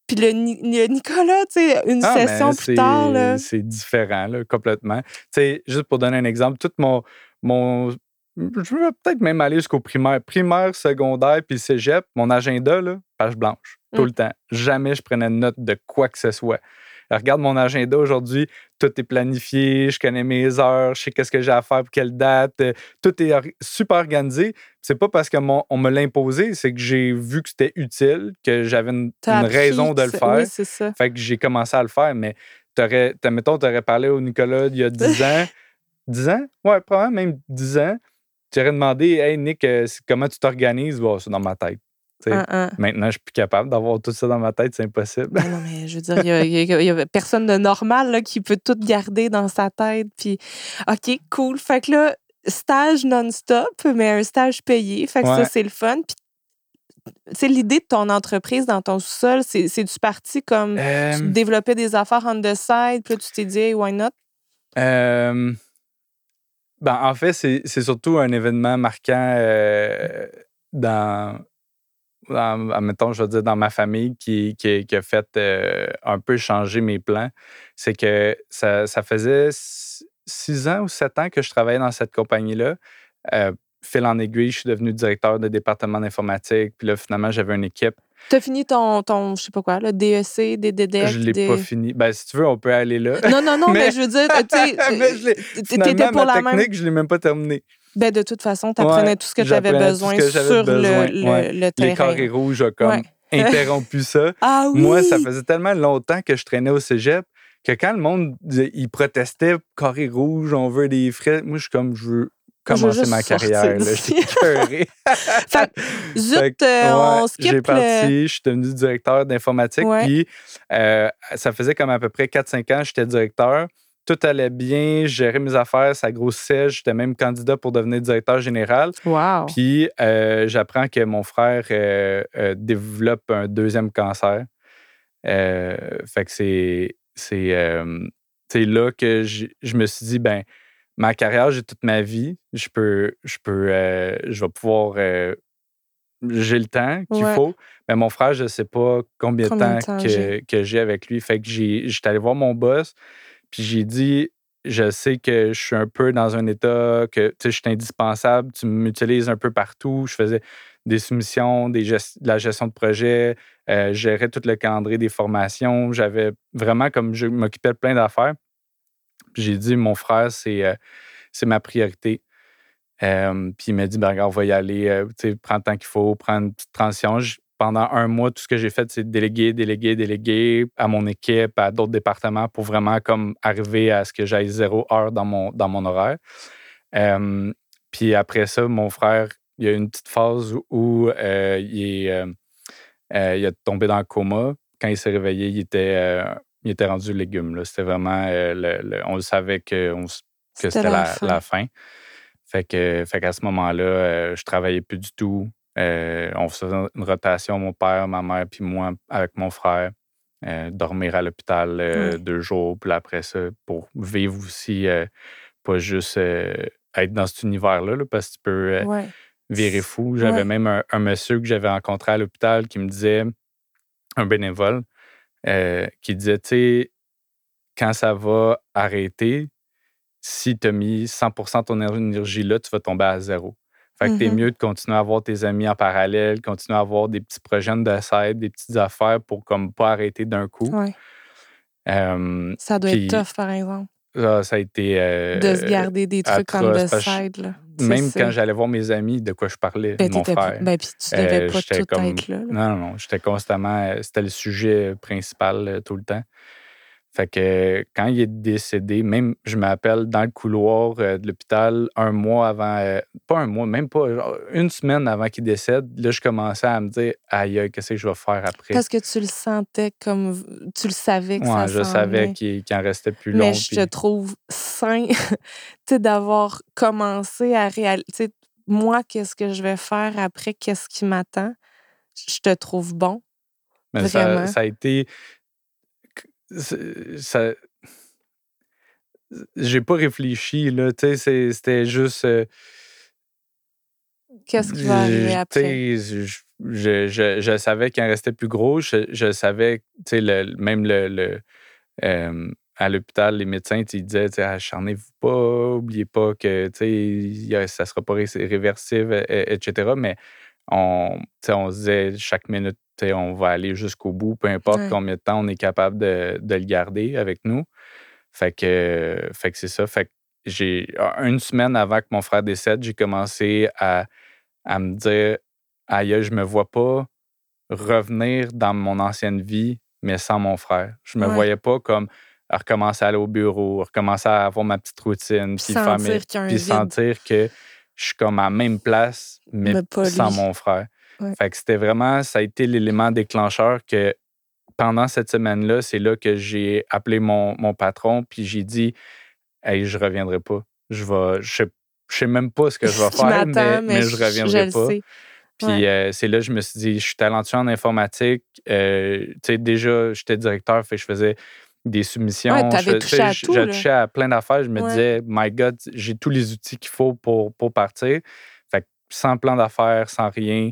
puis le, Ni- le Nicolas, tu sais, une Ah, session plus tard, là. C'est différent, là, complètement. Tu sais, juste pour donner un exemple, tout mon. Mon je veux peut-être même aller jusqu'au primaire. Primaire, secondaire, puis cégep, mon agenda, là, page blanche, tout Mm. le temps. Jamais je prenais note de quoi que ce soit. Alors, regarde mon agenda aujourd'hui, tout est planifié, je connais mes heures, je sais qu'est-ce que j'ai à faire pour quelle date, euh, tout est super organisé. C'est pas parce qu'on on me l'a imposé, c'est que j'ai vu que c'était utile, que j'avais une, raison de que le faire. Oui, c'est ça. Fait que j'ai commencé à le faire, mais t'aurais, mettons, tu aurais parlé au Nicolas il y a 10 [LAUGHS] ans. 10 ans? Ouais, probablement même 10 ans. Tu aurais demandé, hey Nick, euh, c'est- comment tu t'organises? Bon, c'est dans ma tête. Tu. Maintenant, je suis plus capable d'avoir tout ça dans ma tête, c'est impossible. Ben non, mais je veux dire, il y a, personne de normal là, qui peut tout garder dans sa tête. Puis, OK, cool. Fait que là, stage non-stop, mais un stage payé. Fait que Ouais. ça, c'est le fun. Puis, tu sais, l'idée de ton entreprise dans ton sous-sol, c'est- c'est-tu parti comme tu Euh, développais des affaires on the side, puis là, tu t'es dit, hey, why not? euh, ben, en fait, c'est, surtout un événement marquant euh, dans, je dire, dans ma famille qui, qui, a fait euh, un peu changer mes plans. C'est que ça, ça faisait six- ans ou sept ans que je travaillais dans cette compagnie-là. Euh, fil en aiguille, je suis devenu directeur de département d'informatique. Puis là, finalement, j'avais une équipe. T'as fini ton, ton, je sais pas quoi, le DEC, DDDEC? je ne l'ai des- pas fini. Ben, si tu veux, on peut aller là. Non, non, non, mais, Mais- je veux dire, tu [LAUGHS] je l'ai- t'étais pour la même. technique, je ne l'ai même pas terminé. Ben, de toute façon, tu apprenais Ouais, tout ce que tu avais j'apprenais tout besoin j'avais sur besoin, le, ouais. le Les terrain. carrés rouges ont comme Ouais. [LAUGHS] interrompu ça. Ah oui! Moi, ça faisait tellement longtemps que je traînais au cégep que quand le monde il protestait carré rouge, on veut des frais, moi, je suis comme, je Je veux commencer ma carrière. J'étais écœuré. [LAUGHS] Fait zut, Fait que, euh, on skip J'ai le... parti, je suis devenu directeur d'informatique. Ouais. Puis, euh, ça faisait comme à peu près 4-5 ans que j'étais directeur. Tout allait bien, je gérais mes affaires, ça grossissait. J'étais même candidat pour devenir directeur général. Wow! Puis, euh, j'apprends que mon frère euh, développe un deuxième cancer. Fait que c'est, là que j'ai- je me suis dit, ben, ma carrière, j'ai toute ma vie. Je peux, je peux, euh, je vais pouvoir, euh, j'ai le temps qu'il Ouais. faut. Mais mon frère, je ne sais pas combien, Combien de temps, temps que, j'ai? que j'ai avec lui. Fait que j'ai, j'étais allé voir mon boss, puis j'ai dit, je sais que je suis un peu dans un état que tu sais, je suis indispensable, tu m'utilises un peu partout. Je faisais des soumissions, des gest- de la gestion de projet, euh, je gérais tout le calendrier des formations. J'avais vraiment comme je m'occupais de plein d'affaires. J'ai dit, mon frère, c'est euh, ma priorité. Puis il m'a dit, ben, regarde, on va y aller, euh, prends le temps qu'il faut, prends une petite transition. Pendant un mois, tout ce que j'ai fait, c'est déléguer, déléguer, déléguer à mon équipe, à d'autres départements pour vraiment comme arriver à ce que j'aille zéro heure dans mon, dans mon horaire. Puis après ça, mon frère, il y a eu une petite phase où euh, il, est, euh, il a tombé dans le coma. Quand il s'est réveillé, il était, il était rendu légume. C'était vraiment, euh, le- le- on le savait que, on que c'était la, la fin. Fait que, fait qu'à ce moment-là, euh, je travaillais plus du tout. Euh, on faisait une rotation, mon père, ma mère, puis moi, avec mon frère. Euh, dormir à l'hôpital deux jours, puis après ça, pour vivre aussi, pas juste être dans cet univers-là, là, parce que tu peux. Ouais. virer fou. J'avais Ouais. même un, un monsieur que j'avais rencontré à l'hôpital qui me disait, un bénévole, euh, qui disait, tu sais, quand ça va arrêter, si tu as mis 100 de ton énergie là, tu vas tomber à zéro. Fait que t'es Mhm. mieux de continuer à avoir tes amis en parallèle, continuer à avoir des petits projets de side, des petites affaires pour comme pas arrêter d'un coup. Ouais. Euh, Ça doit être tough, par exemple, ça, ça a été. euh, de se garder des trucs comme de side. Là. Même ça. quand j'allais voir mes amis, de quoi je parlais, Ben, mon frère. ben, puis tu devais Euh, pas tout comme- être là. là. Non, non, non. J'étais constamment. euh, C'était le sujet principal euh, tout le temps. Fait que quand il est décédé, même je m'appelle dans le couloir euh, de l'hôpital un mois avant, euh, pas un mois, même pas, genre une semaine avant qu'il décède, là, je commençais à me dire, aïe, qu'est-ce que je vais faire après? Parce que tu le sentais comme. Tu le savais que Ouais, ça je savais qu'il en restait plus long. Mais je puis- te trouve sain [LAUGHS] d'avoir commencé à réaliser. Moi, qu'est-ce que je vais faire après? Qu'est-ce qui m'attend? Je te trouve bon. Mais ça a été. Ça. J'ai pas réfléchi, là. Tu sais, c'était juste. euh, Qu'est-ce qui va arriver après? Je, je, je- je savais qu'il en restait plus gros. Je, savais, tu sais, le- même le. le, euh, à l'hôpital, les médecins, ils disaient, tu sais, acharnez-vous pas, oubliez pas que, ça sera pas ré- réversible, etc. Mais on, on se disait, chaque minute, on va aller jusqu'au bout, peu importe Ouais. combien de temps on est capable de, de le garder avec nous. Fait que, fait que c'est ça. Fait que j'ai, une semaine avant que mon frère décède, j'ai commencé à, à me dire, aïe, je me vois pas revenir dans mon ancienne vie, mais sans mon frère. Je me Ouais. voyais pas comme à recommencer à aller au bureau, recommencer à avoir ma petite routine, Puis sentir a un puis sentir que je suis comme à la même place, mais, Mais sans lui. mon frère. Ouais. Fait que c'était vraiment, ça a été l'élément déclencheur que pendant cette semaine-là, c'est là que j'ai appelé mon, mon patron, puis j'ai dit, hey, je reviendrai pas. Je vais, je sais, je sais même pas ce que je vais [LAUGHS] faire, mais, m'attend, mais je reviendrai pas. sais. Puis Ouais. euh, c'est là que je me suis dit, je suis talentueux en informatique. Euh, tu sais, déjà, j'étais directeur, fait que je faisais des soumissions. Ouais, je touché à tout, à plein d'affaires. Je me Ouais. disais, my God, j'ai tous les outils qu'il faut pour, pour partir. Fait que sans plan d'affaires, sans rien,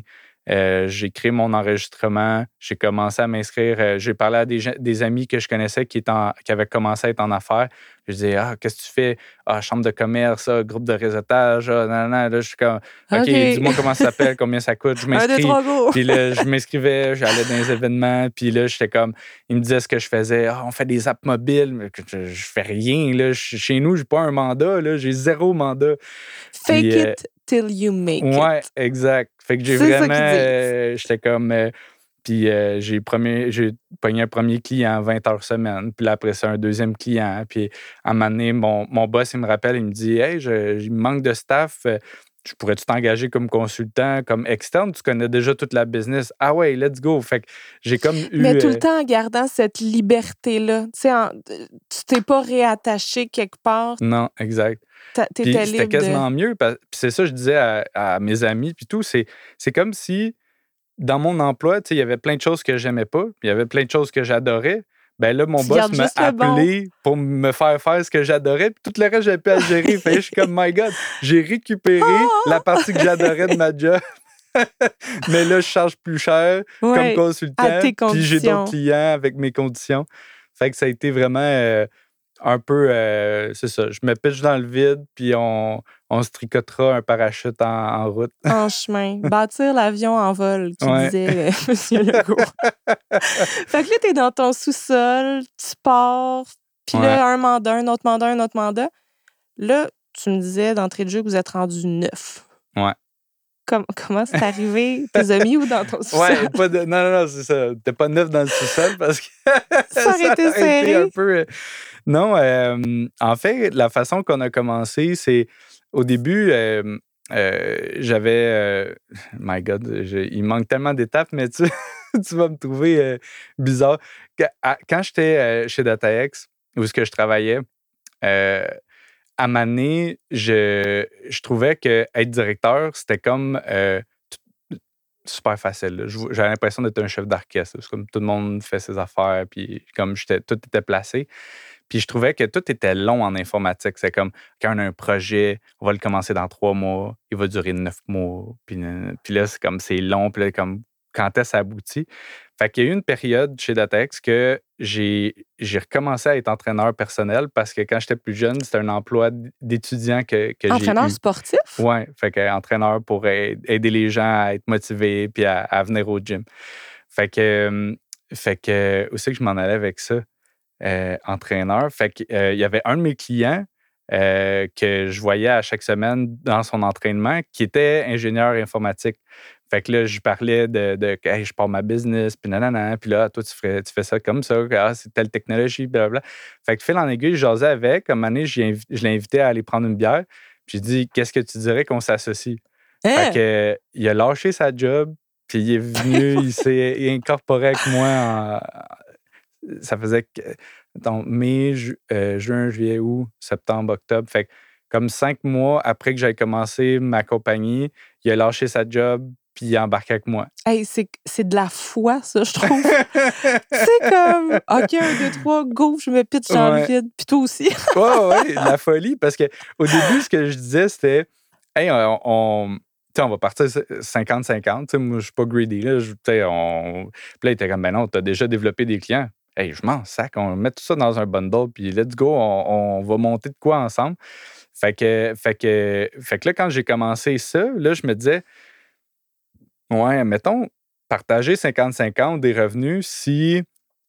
euh, j'ai créé mon enregistrement. J'ai commencé à m'inscrire. euh, j'ai parlé à des, gens- des amis que je connaissais qui, étaient en- qui avaient commencé à être en affaires. Je disais, ah, qu'est-ce que tu fais? Ah, chambre de commerce, ah, groupe de réseautage. Ah, nan, nan. Là, je suis comme, OK, dis-moi comment ça s'appelle, combien ça coûte. Je [LAUGHS] m'inscris. Puis là, je [LAUGHS] m'inscrivais, j'allais dans les événements, puis là, j'étais comme, ils me disaient ce que je faisais. Ah, on fait des apps mobiles, mais je, je fais rien, là. Chez nous, j'ai pas un mandat, là. J'ai zéro mandat. Fake Puis, euh, it till you make Ouais, it. exact. Fait que j'ai vraiment, euh, j'étais comme, euh, puis euh, j'ai premier, j'ai pogné un premier client 20 heures semaine, puis là, après ça, un deuxième client. Puis à un moment donné, mon, mon boss, il me rappelle, il me dit, hey, je, il me manque de staff. Euh, Je pourrais-tu t'engager comme consultant, comme externe? Tu connais déjà toute la business. Ah ouais, let's go. Fait que j'ai comme eu. Mais tout euh, le temps en gardant cette liberté-là. Tu sais, en- tu t'es pas réattaché quelque part. Non, exact. c'était de... quasiment mieux. Puis c'est ça que je disais à, à mes amis, puis tout. C'est, comme si, dans mon emploi, tu sais, il y avait plein de choses que j'aimais pas, il y avait plein de choses que j'adorais. Ben là, mon Tu boss m'a bon. appelé pour me faire faire ce que j'adorais, puis tout le reste, j'avais plus à gérer. fait je suis comme, my God, j'ai récupéré Oh! [LAUGHS] la partie que j'adorais de ma job. [LAUGHS] Mais là, je charge plus cher Ouais. comme consultant. Puis j'ai d'autres clients avec mes conditions. Fait que ça a été vraiment euh, un peu, euh, c'est ça, je me pitche dans le vide, puis on, on se tricotera un parachute en, en route. en chemin. Bâtir l'avion en vol, qui Ouais. disait euh, [LAUGHS] M. Legault. [LAUGHS] fait que là, t'es dans ton sous-sol, tu pars, puis là, un mandat, un autre mandat, un autre mandat. Là, tu me disais d'entrée de jeu que vous êtes rendu neuf. Ouais. Com- comment c'est arrivé? Tes amis ou dans ton [LAUGHS] sous-sol? Ouais, pas de, non, non, non, c'est ça. T'es pas neuf dans le sous-sol parce que Ça aurait été serré. un peu. Non, en fait, la façon qu'on a commencé, c'est au début, j'avais. [LAUGHS] my God, il manque tellement d'étapes, mais tu, [LAUGHS] vas me trouver bizarre. Quand, j'étais chez DataX, où ce que je travaillais, à Mané, je, je trouvais que être directeur, c'était comme super facile. J'avais l'impression d'être un chef d'orchestre. Comme tout le monde fait ses affaires, puis comme tout était placé. Puis je trouvais que tout était long en informatique. C'est comme quand on a un projet, on va le commencer dans trois mois, il va durer neuf mois. Puis, là, c'est comme c'est long, puis là, comme quand est-ce que ça aboutit? Fait qu'il y a eu une période chez Datex que j'ai j'ai recommencé à être entraîneur personnel parce que quand j'étais plus jeune, c'était un emploi d'étudiant que, que j'ai Entraîneur eu. sportif? Ouais, fait que entraîneur pour aider les gens à être motivés puis à, à venir au gym. Fait que, euh, fait que où c'est que je m'en allais avec ça? Euh, entraîneur. Fait que, euh, il y avait un de mes clients euh, que je voyais à chaque semaine dans son entraînement qui était ingénieur informatique. Fait que là, je parlais de, de que Hey, je pars ma business, puis nanana, puis là, toi, tu, ferais, tu fais ça comme ça, ah, c'est telle technologie, blablabla. Fait que fil en aiguille, je jasais avec. Comme année, je l'ai invité à aller prendre une bière. Puis j'ai dit, qu'est-ce que tu dirais qu'on s'associe? Hein? Fait que, euh, il a lâché sa job, puis il est venu, il s'est incorporé avec moi. Ça faisait que, attends, mai, ju- euh, juin, juillet, août, septembre, octobre. Fait que, comme cinq mois après que j'avais commencé ma compagnie, il a lâché sa job, puis il a embarqué avec moi. Hey, c'est c'est de la foi, ça, je trouve. c'est comme, OK, un, deux, trois, go, je me pitch dans le Ouais. vide. Puis toi aussi. [LAUGHS] Ouais, ouais, de la folie. Parce que au début, ce que je disais, c'était Hey, on, on, va partir 50-50. Tu sais, Moi, je suis pas greedy. Là. Je- on... Puis là, il était comme Ben non, tu as déjà développé des clients. Hey, je m'en sac. On met tout ça dans un bundle, puis let's go, on, on va monter de quoi ensemble. Fait que, fait que, fait que là, quand j'ai commencé ça, là, je me disais Ouais, mettons, partager 50-50 des revenus si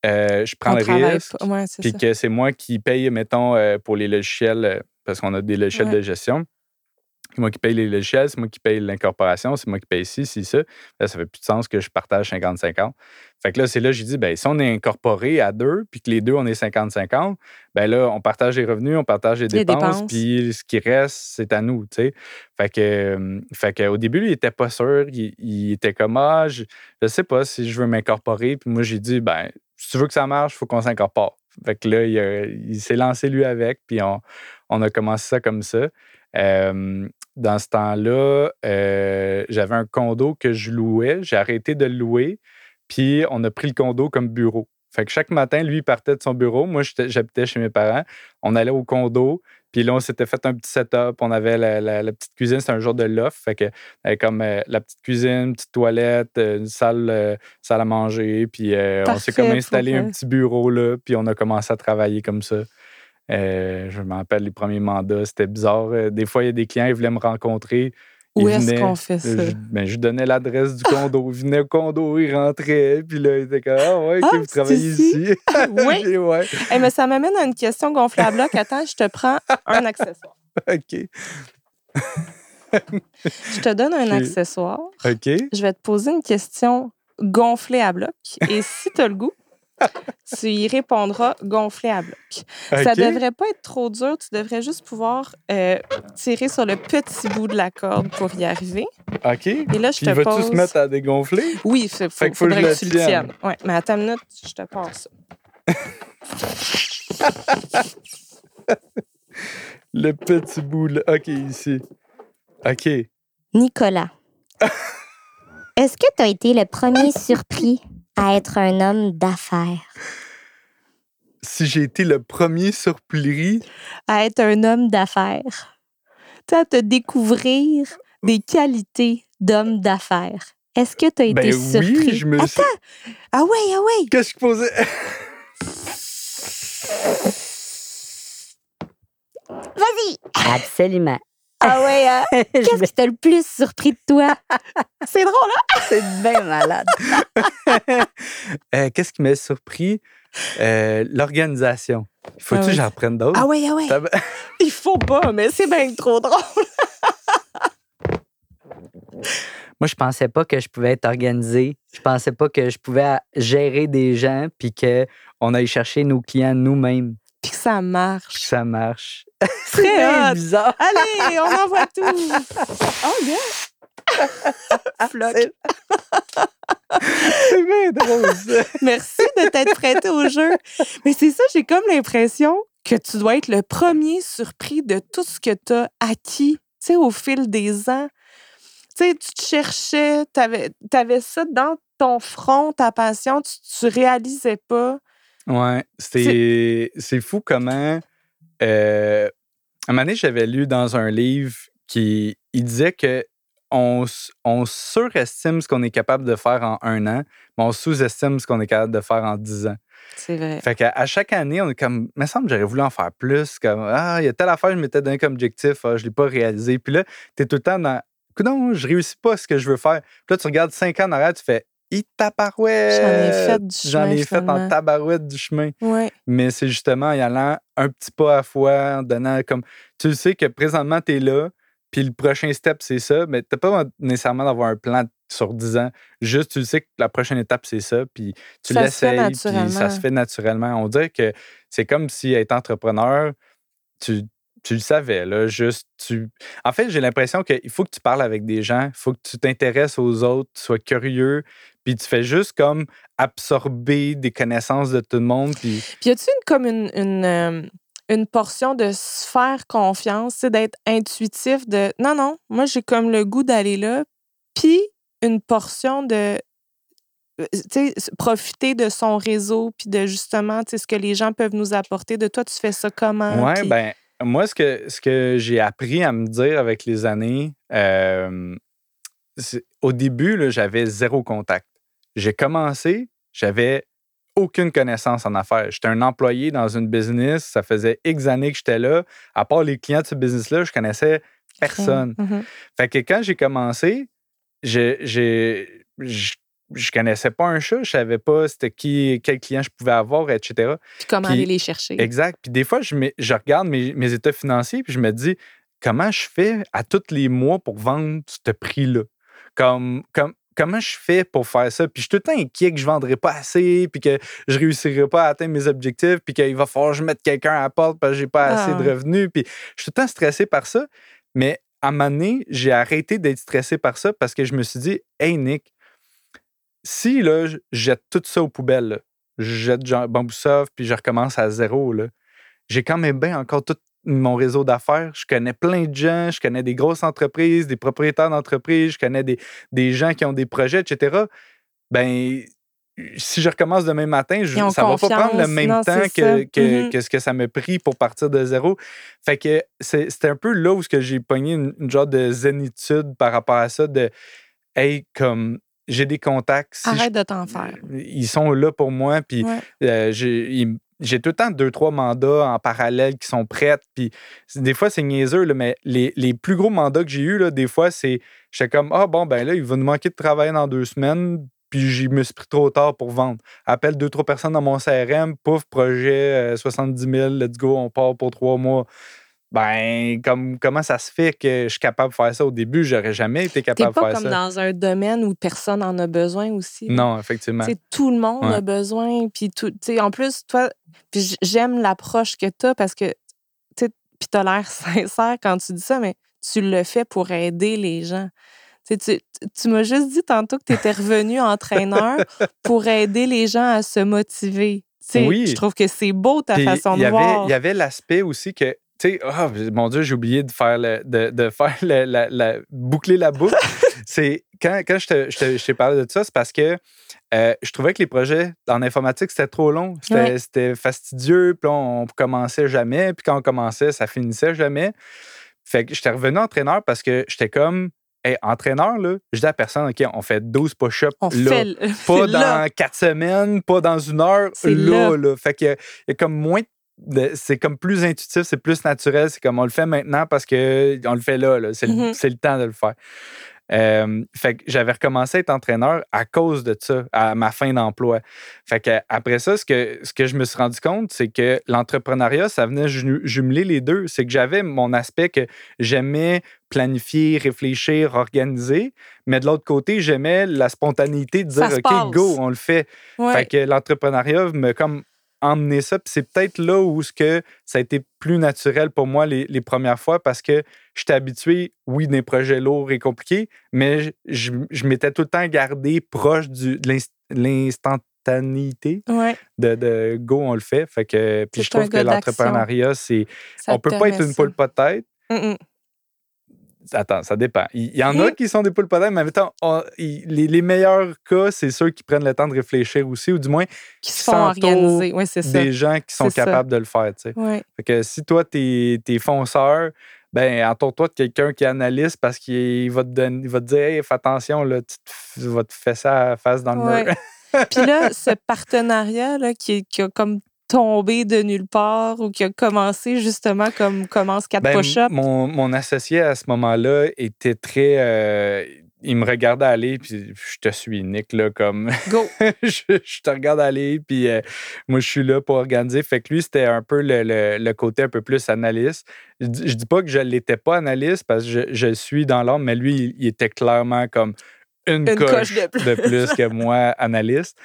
euh, je prends On le risque puis que c'est moi qui paye, mettons, euh, pour les logiciels, euh, parce qu'on a des logiciels Ouais. de gestion. C'est moi qui paye les logiciels, c'est moi qui paye l'incorporation, c'est moi qui paye ici, c'est ça. Là, ça fait plus de sens que je partage 50-50. Fait que là, c'est là que j'ai dit, ben, si on est incorporé à deux, puis que les deux, on est 50-50, ben là, on partage les revenus, on partage les Les dépenses, dépenses. puis ce qui reste, c'est à nous, tu sais. Fait que, euh, fait que au début, il était pas sûr. Il, il était comme, ah, je, je sais pas si je veux m'incorporer. Puis moi, j'ai dit, ben, si tu veux que ça marche, il faut qu'on s'incorpore. Fait que là, il, il s'est lancé lui avec, puis on, on a commencé ça comme ça. Euh, dans ce temps-là, euh, j'avais un condo que je louais. J'ai arrêté de le louer, puis on a pris le condo comme bureau. Fait que chaque matin, lui, il partait de son bureau. Moi, j'habitais chez mes parents. On allait au condo, puis là, on s'était fait un petit setup. On avait la, la- la petite cuisine, c'était un jour de. Fait que, euh, comme euh, la petite cuisine, petite toilette, une salle, euh, salle à manger. Puis euh, on s'est comme installé un petit bureau là, puis on a commencé à travailler comme ça. Euh, je me rappelle les premiers mandats, c'était bizarre. Euh, Des fois, il y a des clients, ils voulaient me rencontrer. Où est-ce qu'on fait ça? euh, Je, ben, je donnais l'adresse du condo. Ils venaient au condo, ils rentraient. Puis là, ils étaient comme Ah, ouais, ok, [LAUGHS] Ah, vous c'est travaillez ici? ici. Oui. Ok, ouais. Hey, mais ça m'amène à une question gonflée à bloc. Attends, je te prends un accessoire. [LAUGHS] OK. Je te donne un accessoire. OK. Je vais te poser une question gonflée à bloc. Et si tu as le goût, tu y répondras gonflé à bloc. Ça devrait pas être trop dur. Tu devrais juste pouvoir euh, tirer sur le petit bout de la corde pour y arriver. OK. Et là, je Puis te pose... se mettre à dégonfler? Oui, il faut que faudrait que, le tu le tienne. tiennes. Ouais, mais attends une minute, je te passe ça. [LAUGHS] Le petit bout, là. OK, ici. OK. Nicolas, [LAUGHS] est-ce que tu as été le premier surpris? À être un homme d'affaires? Si j'ai été le premier surpris, À être un homme d'affaires. Tu sais, à te découvrir des qualités d'homme d'affaires. Est-ce que tu as été ben surpris? oui, je me suis. Ah ouais, ah ouais. Qu'est-ce que je posais? [LAUGHS] Vas-y! Absolument. Ah ouais, hein? [LAUGHS] Qu'est-ce qui t'a le plus surpris de toi? [LAUGHS] C'est drôle, hein? C'est bien malade. [LAUGHS] Euh, Qu'est-ce qui m'a surpris? Euh, L'organisation. Faut-tu Ah que j'en prenne d'autres? Ah ouais, ah ouais. Il faut pas, mais c'est bien trop drôle. Moi, je pensais pas que je pouvais être organisé. Je pensais pas que je pouvais gérer des gens puis qu'on aille chercher nos clients nous-mêmes. Puis que ça Puis marche. que ça marche. [LAUGHS] Très bizarre. Allez, on envoie tout. [LAUGHS] Oh, bien. [LAUGHS] Floc. C'est bien drôle. Merci de t'être prêté au jeu. Mais c'est ça, j'ai comme l'impression que tu dois être le premier surpris de tout ce que tu as acquis, tu sais, au fil des ans. tu sais, tu te cherchais, tu avais, ça dans ton front, ta passion, tu, tu réalisais pas. Ouais, c'est c'est fou comment. Euh, un moment donné, j'avais lu dans un livre qui il disait que on, on surestime ce qu'on est capable de faire en un an, mais on sous-estime ce qu'on est capable de faire en dix ans. C'est vrai. Fait qu'à à chaque année, on est comme, me semble que j'aurais voulu en faire plus. Comme, ah, il y a telle affaire, je m'étais donné comme objectif, ah, je ne l'ai pas réalisé. Puis là, tu es tout le temps dans, non, je réussis pas ce que je veux faire. Puis là, tu regardes cinq ans en arrière, tu fais, i tabarouette. J'en ai fait du chemin. J'en ai fait en tabarouette du chemin. Ouais. Mais c'est justement en y allant un petit pas à fois, en donnant comme. Tu sais que présentement, tu es là, puis le prochain step, c'est ça, mais tu pas nécessairement d'avoir un plan sur 10 ans. Juste, tu sais que la prochaine étape, c'est ça, puis tu l'essayes, puis ça se fait naturellement. On dirait que c'est comme si être entrepreneur, tu, tu le savais, là, juste tu. En fait, j'ai l'impression qu'il faut que tu parles avec des gens, il faut que tu t'intéresses aux autres, tu sois curieux, puis tu fais juste comme absorber des connaissances de tout le monde. Puis, puis y a-tu une, comme une, une, euh, une, portion de se faire confiance, d'être intuitif, de non, non, moi j'ai comme le goût d'aller là, puis une portion de euh, profiter de son réseau, puis de justement ce que les gens peuvent nous apporter. De toi, tu fais ça comment? Oui, ben moi, ce que, ce que j'ai appris à me dire avec les années, euh, au début, j'avais zéro contact. J'ai commencé, j'avais aucune connaissance en affaires. J'étais un employé dans une business, ça faisait X années que j'étais là. À part les clients de ce business-là, je connaissais personne. Mmh fait que quand j'ai commencé, j'ai je connaissais pas un chat, je savais pas c'était qui, quel client je pouvais avoir, etc. Puis comment aller les chercher? Exact. Puis des fois, je, je regarde mes, mes, états financiers puis je me dis comment je fais à tous les mois pour vendre ce prix-là? Comme, comme, comment je fais pour faire ça? Puis je suis tout le temps inquiet que je ne vendrai pas assez, puis que je ne réussirai pas à atteindre mes objectifs, puis qu'il va falloir que je mette quelqu'un à la porte parce que j'ai pas assez de ah. revenus. Puis je suis tout le temps stressé par ça. Mais à un moment donné, j'ai arrêté d'être stressé par ça parce que je me suis dit, hey Nick, si là, je jette tout ça aux poubelles, je jette Bambousoft puis je recommence à zéro, j'ai quand même bien encore tout mon réseau d'affaires. Je connais plein de gens, je connais des grosses entreprises, des propriétaires d'entreprises, je connais des, des, gens qui ont des projets, etc. Ben, si je recommence demain matin, ça va pas prendre le même temps mm-hmm. que, ce que ça m'a pris pour partir de zéro. Fait que c'était un peu là où j'ai pogné une, une, genre de zénitude par rapport à ça, de hey, comme j'ai des contacts. Arrête de t'en faire. Ils sont là pour moi. Puis euh, j'ai tout le temps deux, trois mandats en parallèle qui sont prêts. Puis des fois, c'est niaiseux, mais les, plus gros mandats que j'ai eus, des fois, c'est. J'étais comme, ah bon, ben là, il va nous manquer de travail dans deux semaines. Puis je me suis pris trop tard pour vendre. Appelle deux, trois personnes dans mon CRM, pouf, projet 70 euh, 000, let's go, on part pour trois mois ben, comme, comment ça se fait que je suis capable de faire ça? Au début? J'aurais jamais été capable de faire ça. pas comme dans un domaine où personne en a besoin aussi. Non, effectivement. tout le monde a besoin. Puis tout, en plus, toi, j'aime l'approche que tu as parce que tu as l'air [LAUGHS] sincère quand tu dis ça, mais tu le fais pour aider les gens. tu, tu m'as juste dit tantôt que tu étais revenu [LAUGHS] entraîneur pour aider les gens à se motiver. oui. Je trouve que c'est beau ta façon de voir. Il y avait l'aspect aussi que tu sais, oh, mon Dieu, j'ai oublié de faire le, de, de faire la, boucler la boucle. [LAUGHS] c'est quand, quand je t'ai parlé de ça, c'est parce que euh, je trouvais que les projets en informatique, c'était trop long. C'était fastidieux, puis on commençait jamais, puis quand on commençait, ça finissait jamais. Fait que j'étais revenu entraîneur parce que j'étais comme Hey, entraîneur, là, je dis à personne, OK, on fait 12 push-ups là. [LAUGHS] pas dans quatre semaines, pas dans une heure, là, là. Fait qu'il y, a comme moins de c'est comme plus intuitif, c'est plus naturel. C'est comme on le fait maintenant parce qu'on le fait là. Mm-hmm. C'est, le, temps de le faire. Euh, fait que j'avais recommencé à être entraîneur à cause de ça, à ma fin d'emploi. Fait que après ça, ce que, ce que je me suis rendu compte, c'est que l'entrepreneuriat, ça venait jumeler les deux. C'est que j'avais mon aspect que j'aimais planifier, réfléchir, organiser, mais de l'autre côté, j'aimais la spontanéité de dire OK, go, on le fait. Fait que l'entrepreneuriat me comme emmener ça. Puis c'est peut-être là où ce que ça a été plus naturel pour moi les, premières fois parce que j'étais habitué, oui, des projets lourds et compliqués, mais je, m'étais tout le temps gardé proche du, de l'instantanéité de, go, on le fait. Fait que, puis je trouve que l'entrepreneuriat, c'est. On peut pas être une poule pas de tête. Attends, ça dépend. Il y, en a qui sont des poules potables, mais en même temps, les, les, meilleurs cas, c'est ceux qui prennent le temps de réfléchir aussi, ou du moins qui se font organiser. Ouais, c'est Des gens qui sont capables de le faire. Tu sais. Ouais. Fait que si toi, t'es es fonceur, ben entoure-toi de quelqu'un qui est analyste parce qu'il va te donner, va te dire hey, fais attention, là, tu, vas te faire ça face dans le mur. Puis là, [LAUGHS] ce partenariat là, qui, qui a comme tombé de nulle part ou qui a commencé justement comme commence 4 ben, push-ups? Mon, mon, associé à ce moment-là était très. Euh, il me regardait aller, puis je te suis, Nick, là, comme. Go! [LAUGHS] je, te regarde aller, puis euh, moi, je suis là pour organiser. Fait que lui, c'était un peu le, le, côté un peu plus analyste. Je, je dis pas que je l'étais pas analyste, parce que je, je suis dans l'ordre, mais lui, il était clairement comme une, coche, de, plus. que moi, analyste.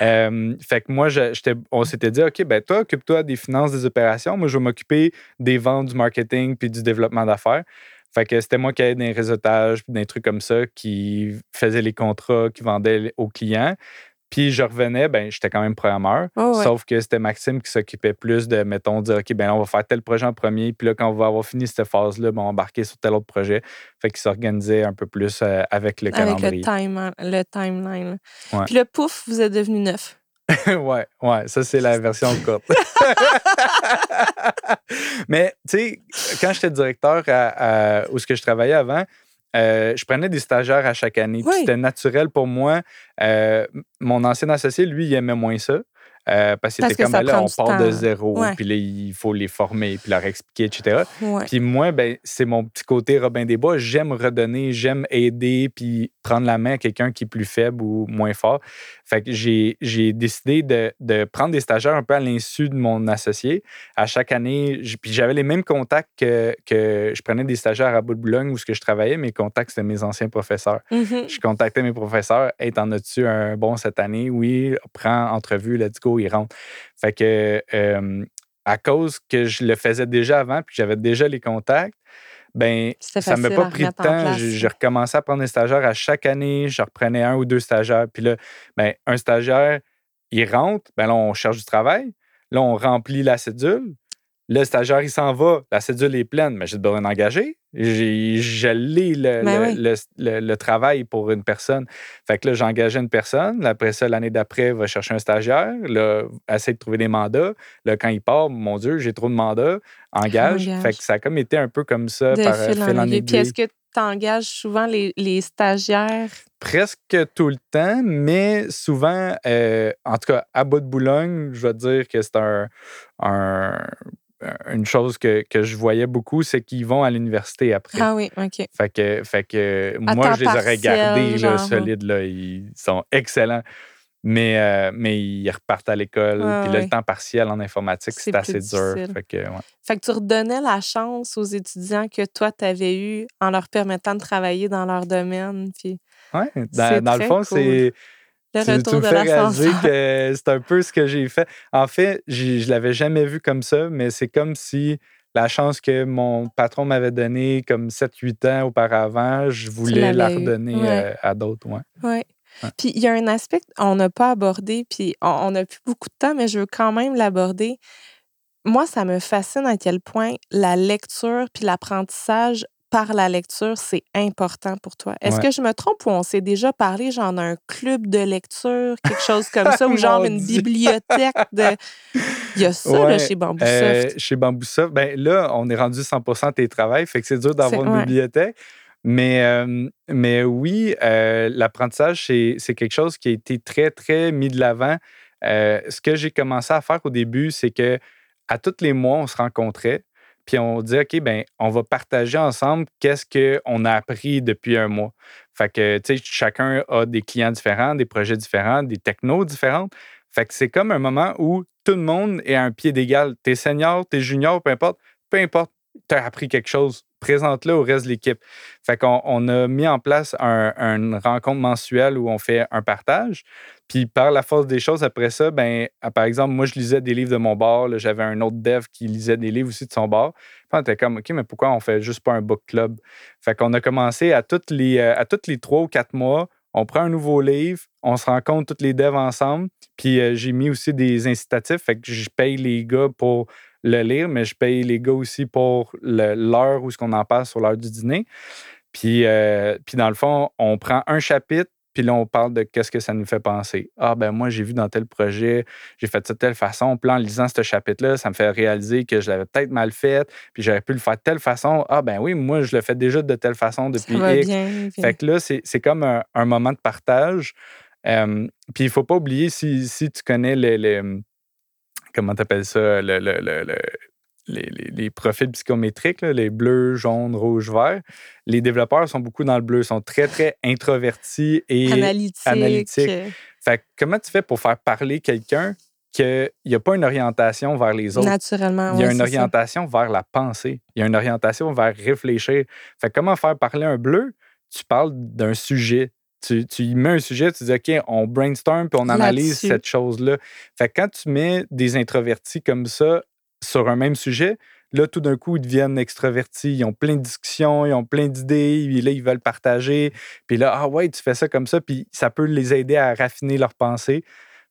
Euh, fait que moi, on s'était dit, OK, ben toi, occupe-toi des finances, des opérations. Moi, je vais m'occuper des ventes, du marketing puis du développement d'affaires. Fait que c'était moi qui avais des réseautages, des trucs comme ça, qui faisait les contrats, qui vendait aux clients. Puis je revenais, ben j'étais quand même programmeur. Oh, sauf que c'était Maxime qui s'occupait plus de, mettons, dire OK, ben on va faire tel projet en premier. Puis là, quand on va avoir fini cette phase-là, ben, on va embarquer sur tel autre projet. Fait qu'il s'organisait un peu plus euh, avec le calendrier. Avec le, le timeline. Puis le pouf, vous êtes devenu neuf. [LAUGHS] ouais, ouais, ça c'est la version courte. [LAUGHS] [LAUGHS] Mais tu sais, quand j'étais directeur à, où ce que je travaillais avant, euh, je prenais des stagiaires à chaque année. C'était naturel pour moi. Euh, mon ancien associé, lui, il aimait moins ça. Euh, parce qu'il était comme, ben là, on part de zéro, puis là, il faut les former, puis leur expliquer, etc. Puis moi, ben, c'est mon petit côté Robin des Bois. J'aime redonner, j'aime aider, puis prendre la main à quelqu'un qui est plus faible ou moins fort. Fait que j'ai, décidé de, prendre des stagiaires un peu à l'insu de mon associé. À chaque année, puis j'avais les mêmes contacts que, que je prenais des stagiaires à bout de Boulogne où ce que je travaillais. Mes contacts, c'était mes anciens professeurs. Mm-hmm. Je contactais mes professeurs. Hey, t'en as-tu un bon cette année? Oui, prends entrevue, let's go, il rentre. Fait que euh, à cause que je le faisais déjà avant puis j'avais déjà les contacts, ben ça ne m'a pas pris de temps. J'ai recommencé à prendre des stagiaires à chaque année. Je reprenais un ou deux stagiaires. Puis là, ben, un stagiaire, il rentre, ben là, on cherche du travail. Là, on remplit la cédule. Le stagiaire, il s'en va. La cédule est pleine, mais j'ai besoin d'engager. J'ai gelé le, ben le, le, travail pour une personne. Fait que là, j'engageais une personne. Après ça, l'année d'après, va chercher un stagiaire. Là, essayer de trouver des mandats. Là, quand il part, mon Dieu, j'ai trop de mandats. Engage. Fait que ça a comme été un peu comme ça par fil en, aiguille. Puis est-ce que tu engages souvent les, les, stagiaires? Presque tout le temps, mais souvent, euh, en tout cas, à bout de Boulogne, je vais dire que c'est un, un euh, une chose que, que, je voyais beaucoup, c'est qu'ils vont à l'université après. Ah oui, OK. Fait que, fait que moi, je les aurais gardés là, solides. Là, ils sont excellents. Mais, euh, mais ils repartent à l'école. puis là, le temps partiel en informatique, c'est assez dur. Fait que, ouais. fait que tu redonnais la chance aux étudiants que toi, tu avais eu en leur permettant de travailler dans leur domaine. Puis oui, dans, dans le fond, c'est le retour tu me fais réaliser que c'est un peu ce que j'ai fait. En fait, je ne l'avais jamais vu comme ça, mais c'est comme si la chance que mon patron m'avait donnée comme 7-8 ans auparavant, je voulais la redonner euh, à d'autres. Ouais. Ouais. Puis il y a un aspect qu'on n'a pas abordé, puis on n'a plus beaucoup de temps, mais je veux quand même l'aborder. Moi, ça me fascine à quel point la lecture puis l'apprentissage par la lecture, c'est important pour toi. Est-ce que je me trompe ou on s'est déjà parlé, genre d'un club de lecture, quelque chose comme ça, ou [LAUGHS] genre une bibliothèque de. [LAUGHS] Il y a ça là, chez Bambousoft. Euh, chez Bambousoft, ben là, on est rendu 100% télétravail, fait que c'est dur d'avoir une bibliothèque. Mais, euh, mais oui, euh, l'apprentissage, c'est quelque chose qui a été très, très mis de l'avant. ce que j'ai commencé à faire au début, c'est que à tous les mois, on se rencontrait puis on dit, OK, ben, on va partager ensemble qu'est-ce qu'on a appris depuis un mois. Fait que, tu sais, chacun a des clients différents, des projets différents, des technos différents. Fait que c'est comme un moment où tout le monde est à un pied d'égal. T'es senior, t'es junior, peu importe. Peu importe, t'as appris quelque chose présente-le au reste de l'équipe. Fait qu'on on a mis en place un, une rencontre mensuelle où on fait un partage. Puis par la force des choses, après ça, ben, par exemple, moi, je lisais des livres de mon bar. J'avais un autre dev qui lisait des livres aussi de son bar. Puis on était comme, OK, mais pourquoi on fait juste pas un book club? Fait qu'on a commencé à toutes les, euh, à toutes les trois ou quatre mois, on prend un nouveau livre, on se rencontre toutes les devs ensemble. Puis euh, j'ai mis aussi des incitatifs, fait que je paye les gars pour le lire, mais je paye les gars aussi pour l'heure où ce qu'on en parle sur l'heure du dîner. Puis, euh, puis dans le fond, on prend un chapitre, puis là, on parle de qu'est-ce que ça nous fait penser. Ah, ben moi, j'ai vu dans tel projet, j'ai fait ça de telle façon. Puis là, en lisant ce chapitre-là, ça me fait réaliser que je l'avais peut-être mal fait, puis j'aurais pu le faire de telle façon. Ah, ben oui, moi, je le fais déjà de telle façon Ça depuis va X. bien. Fait que là, c'est c'est comme un, un moment de partage. Euh, puis il faut pas oublier, si, si tu connais les, les- comment tu appelles ça, le- le- le- le- les, les- les profils psychométriques, là, les bleus, jaunes, rouges, verts, les développeurs sont beaucoup dans le bleu, sont très, très introvertis et analytique. analytique. euh, Fait comment tu fais pour faire parler quelqu'un qu'il n'y a pas une orientation vers les autres? Naturellement. Il y a une ça. orientation vers la pensée. Il y a une orientation vers réfléchir. Fait comment faire parler un bleu? Tu parles d'un sujet. Tu, tu y mets un sujet, tu dis OK, on brainstorm puis on analyse cette chose-là. Fait que quand tu mets des introvertis comme ça sur un même sujet, là, tout d'un coup, ils deviennent extravertis. Ils ont plein de discussions, ils ont plein d'idées, puis là, ils veulent partager. Puis là, ah ouais, tu fais ça comme ça, puis ça peut les aider à raffiner leurs pensées.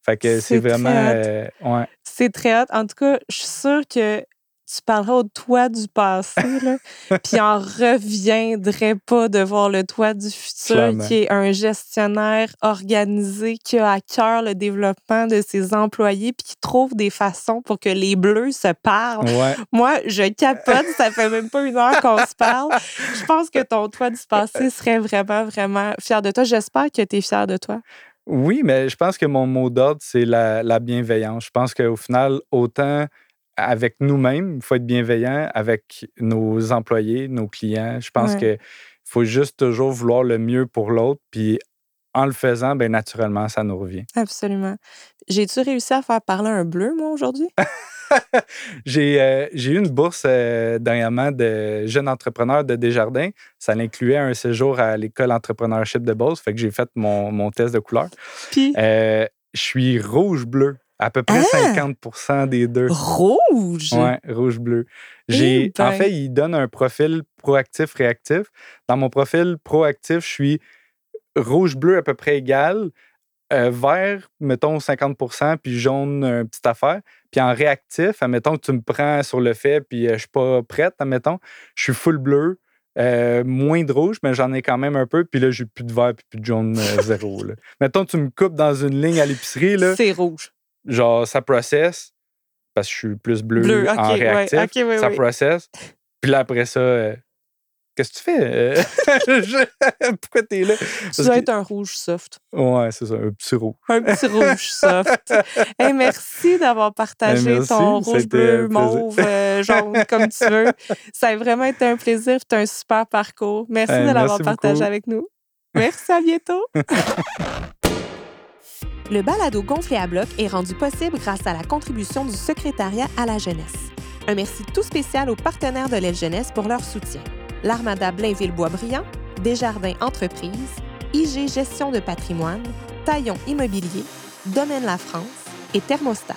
Fait que c'est vraiment. euh, ouais. C'est très hot. En tout cas, je suis sûre que tu parleras au toi du passé, là, [LAUGHS] puis en reviendrait pas de voir le toi du futur, Clairement. qui est un gestionnaire organisé, qui a à cœur le développement de ses employés, puis qui trouve des façons pour que les bleus se parlent. Ouais. Moi, je capote, ça fait même pas une heure qu'on se parle. Je pense que ton toi du passé serait vraiment, vraiment fier de toi. J'espère que tu es fier de toi. Oui, mais je pense que mon mot d'ordre, c'est la, la bienveillance. Je pense qu'au final, autant avec nous-mêmes, il faut être bienveillant avec nos employés, nos clients. Je pense Ouais. qu'il faut juste toujours vouloir le mieux pour l'autre. Puis en le faisant, ben naturellement, ça nous revient. Absolument. J'ai-tu réussi à faire parler un bleu, moi, aujourd'hui? [LAUGHS] J'ai euh, j'ai eu une bourse euh, dernièrement de jeunes entrepreneurs de Desjardins. Ça incluait un séjour à l'école entrepreneurship de Beauce. Fait que j'ai fait mon, mon test de couleur. Puis, Euh, je suis rouge-bleu, à peu près Ah! 50% des deux. rouge! Ouais, rouge-bleu. J'ai, Eh ben. En fait, il donne un profil proactif-réactif. Dans mon profil proactif, je suis rouge-bleu à peu près égal, euh, vert, mettons 50% puis jaune, une petite affaire. Puis en réactif, admettons que tu me prends sur le fait, puis euh, je suis pas prête, admettons, je suis full bleu. euh, moins de rouge, mais j'en ai quand même un peu. Puis là, j'ai plus de vert puis plus de jaune euh, zéro. Là. Mettons, tu me coupes dans une ligne à l'épicerie, C'est rouge. Genre ça processe parce que je suis plus bleu, Bleu, en ouais, réactif. oui, ça oui. processe. Puis là, après ça, euh, qu'est-ce que tu fais? Euh, [LAUGHS] Pourquoi t'es là? Tu dois que- être un rouge soft. Ouais, c'est ça, un petit rouge. Un petit rouge soft. [LAUGHS] Hey, merci d'avoir partagé merci, ton rouge, bleu, mauve, euh, jaune, comme tu veux. Ça a vraiment été un plaisir. C'est un super parcours. Merci Hey, de l'avoir partagé avec nous. Merci, à bientôt. [LAUGHS] Le balado gonflé à bloc est rendu possible grâce à la contribution du secrétariat à la jeunesse. Un merci tout spécial aux partenaires de l'aile jeunesse pour leur soutien. L'Armada Blainville-Boisbriand, Desjardins Entreprises, IG Gestion de patrimoine, Taillon Immobilier, Domaine La France et Thermostat.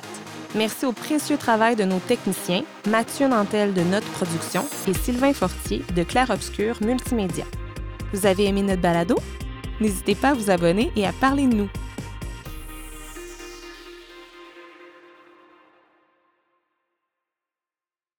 Merci au précieux travail de nos techniciens, Mathieu Nantel de Notre Production et Sylvain Fortier de Clair Obscur Multimédia. Vous avez aimé notre balado? N'hésitez pas à vous abonner et à parler de nous.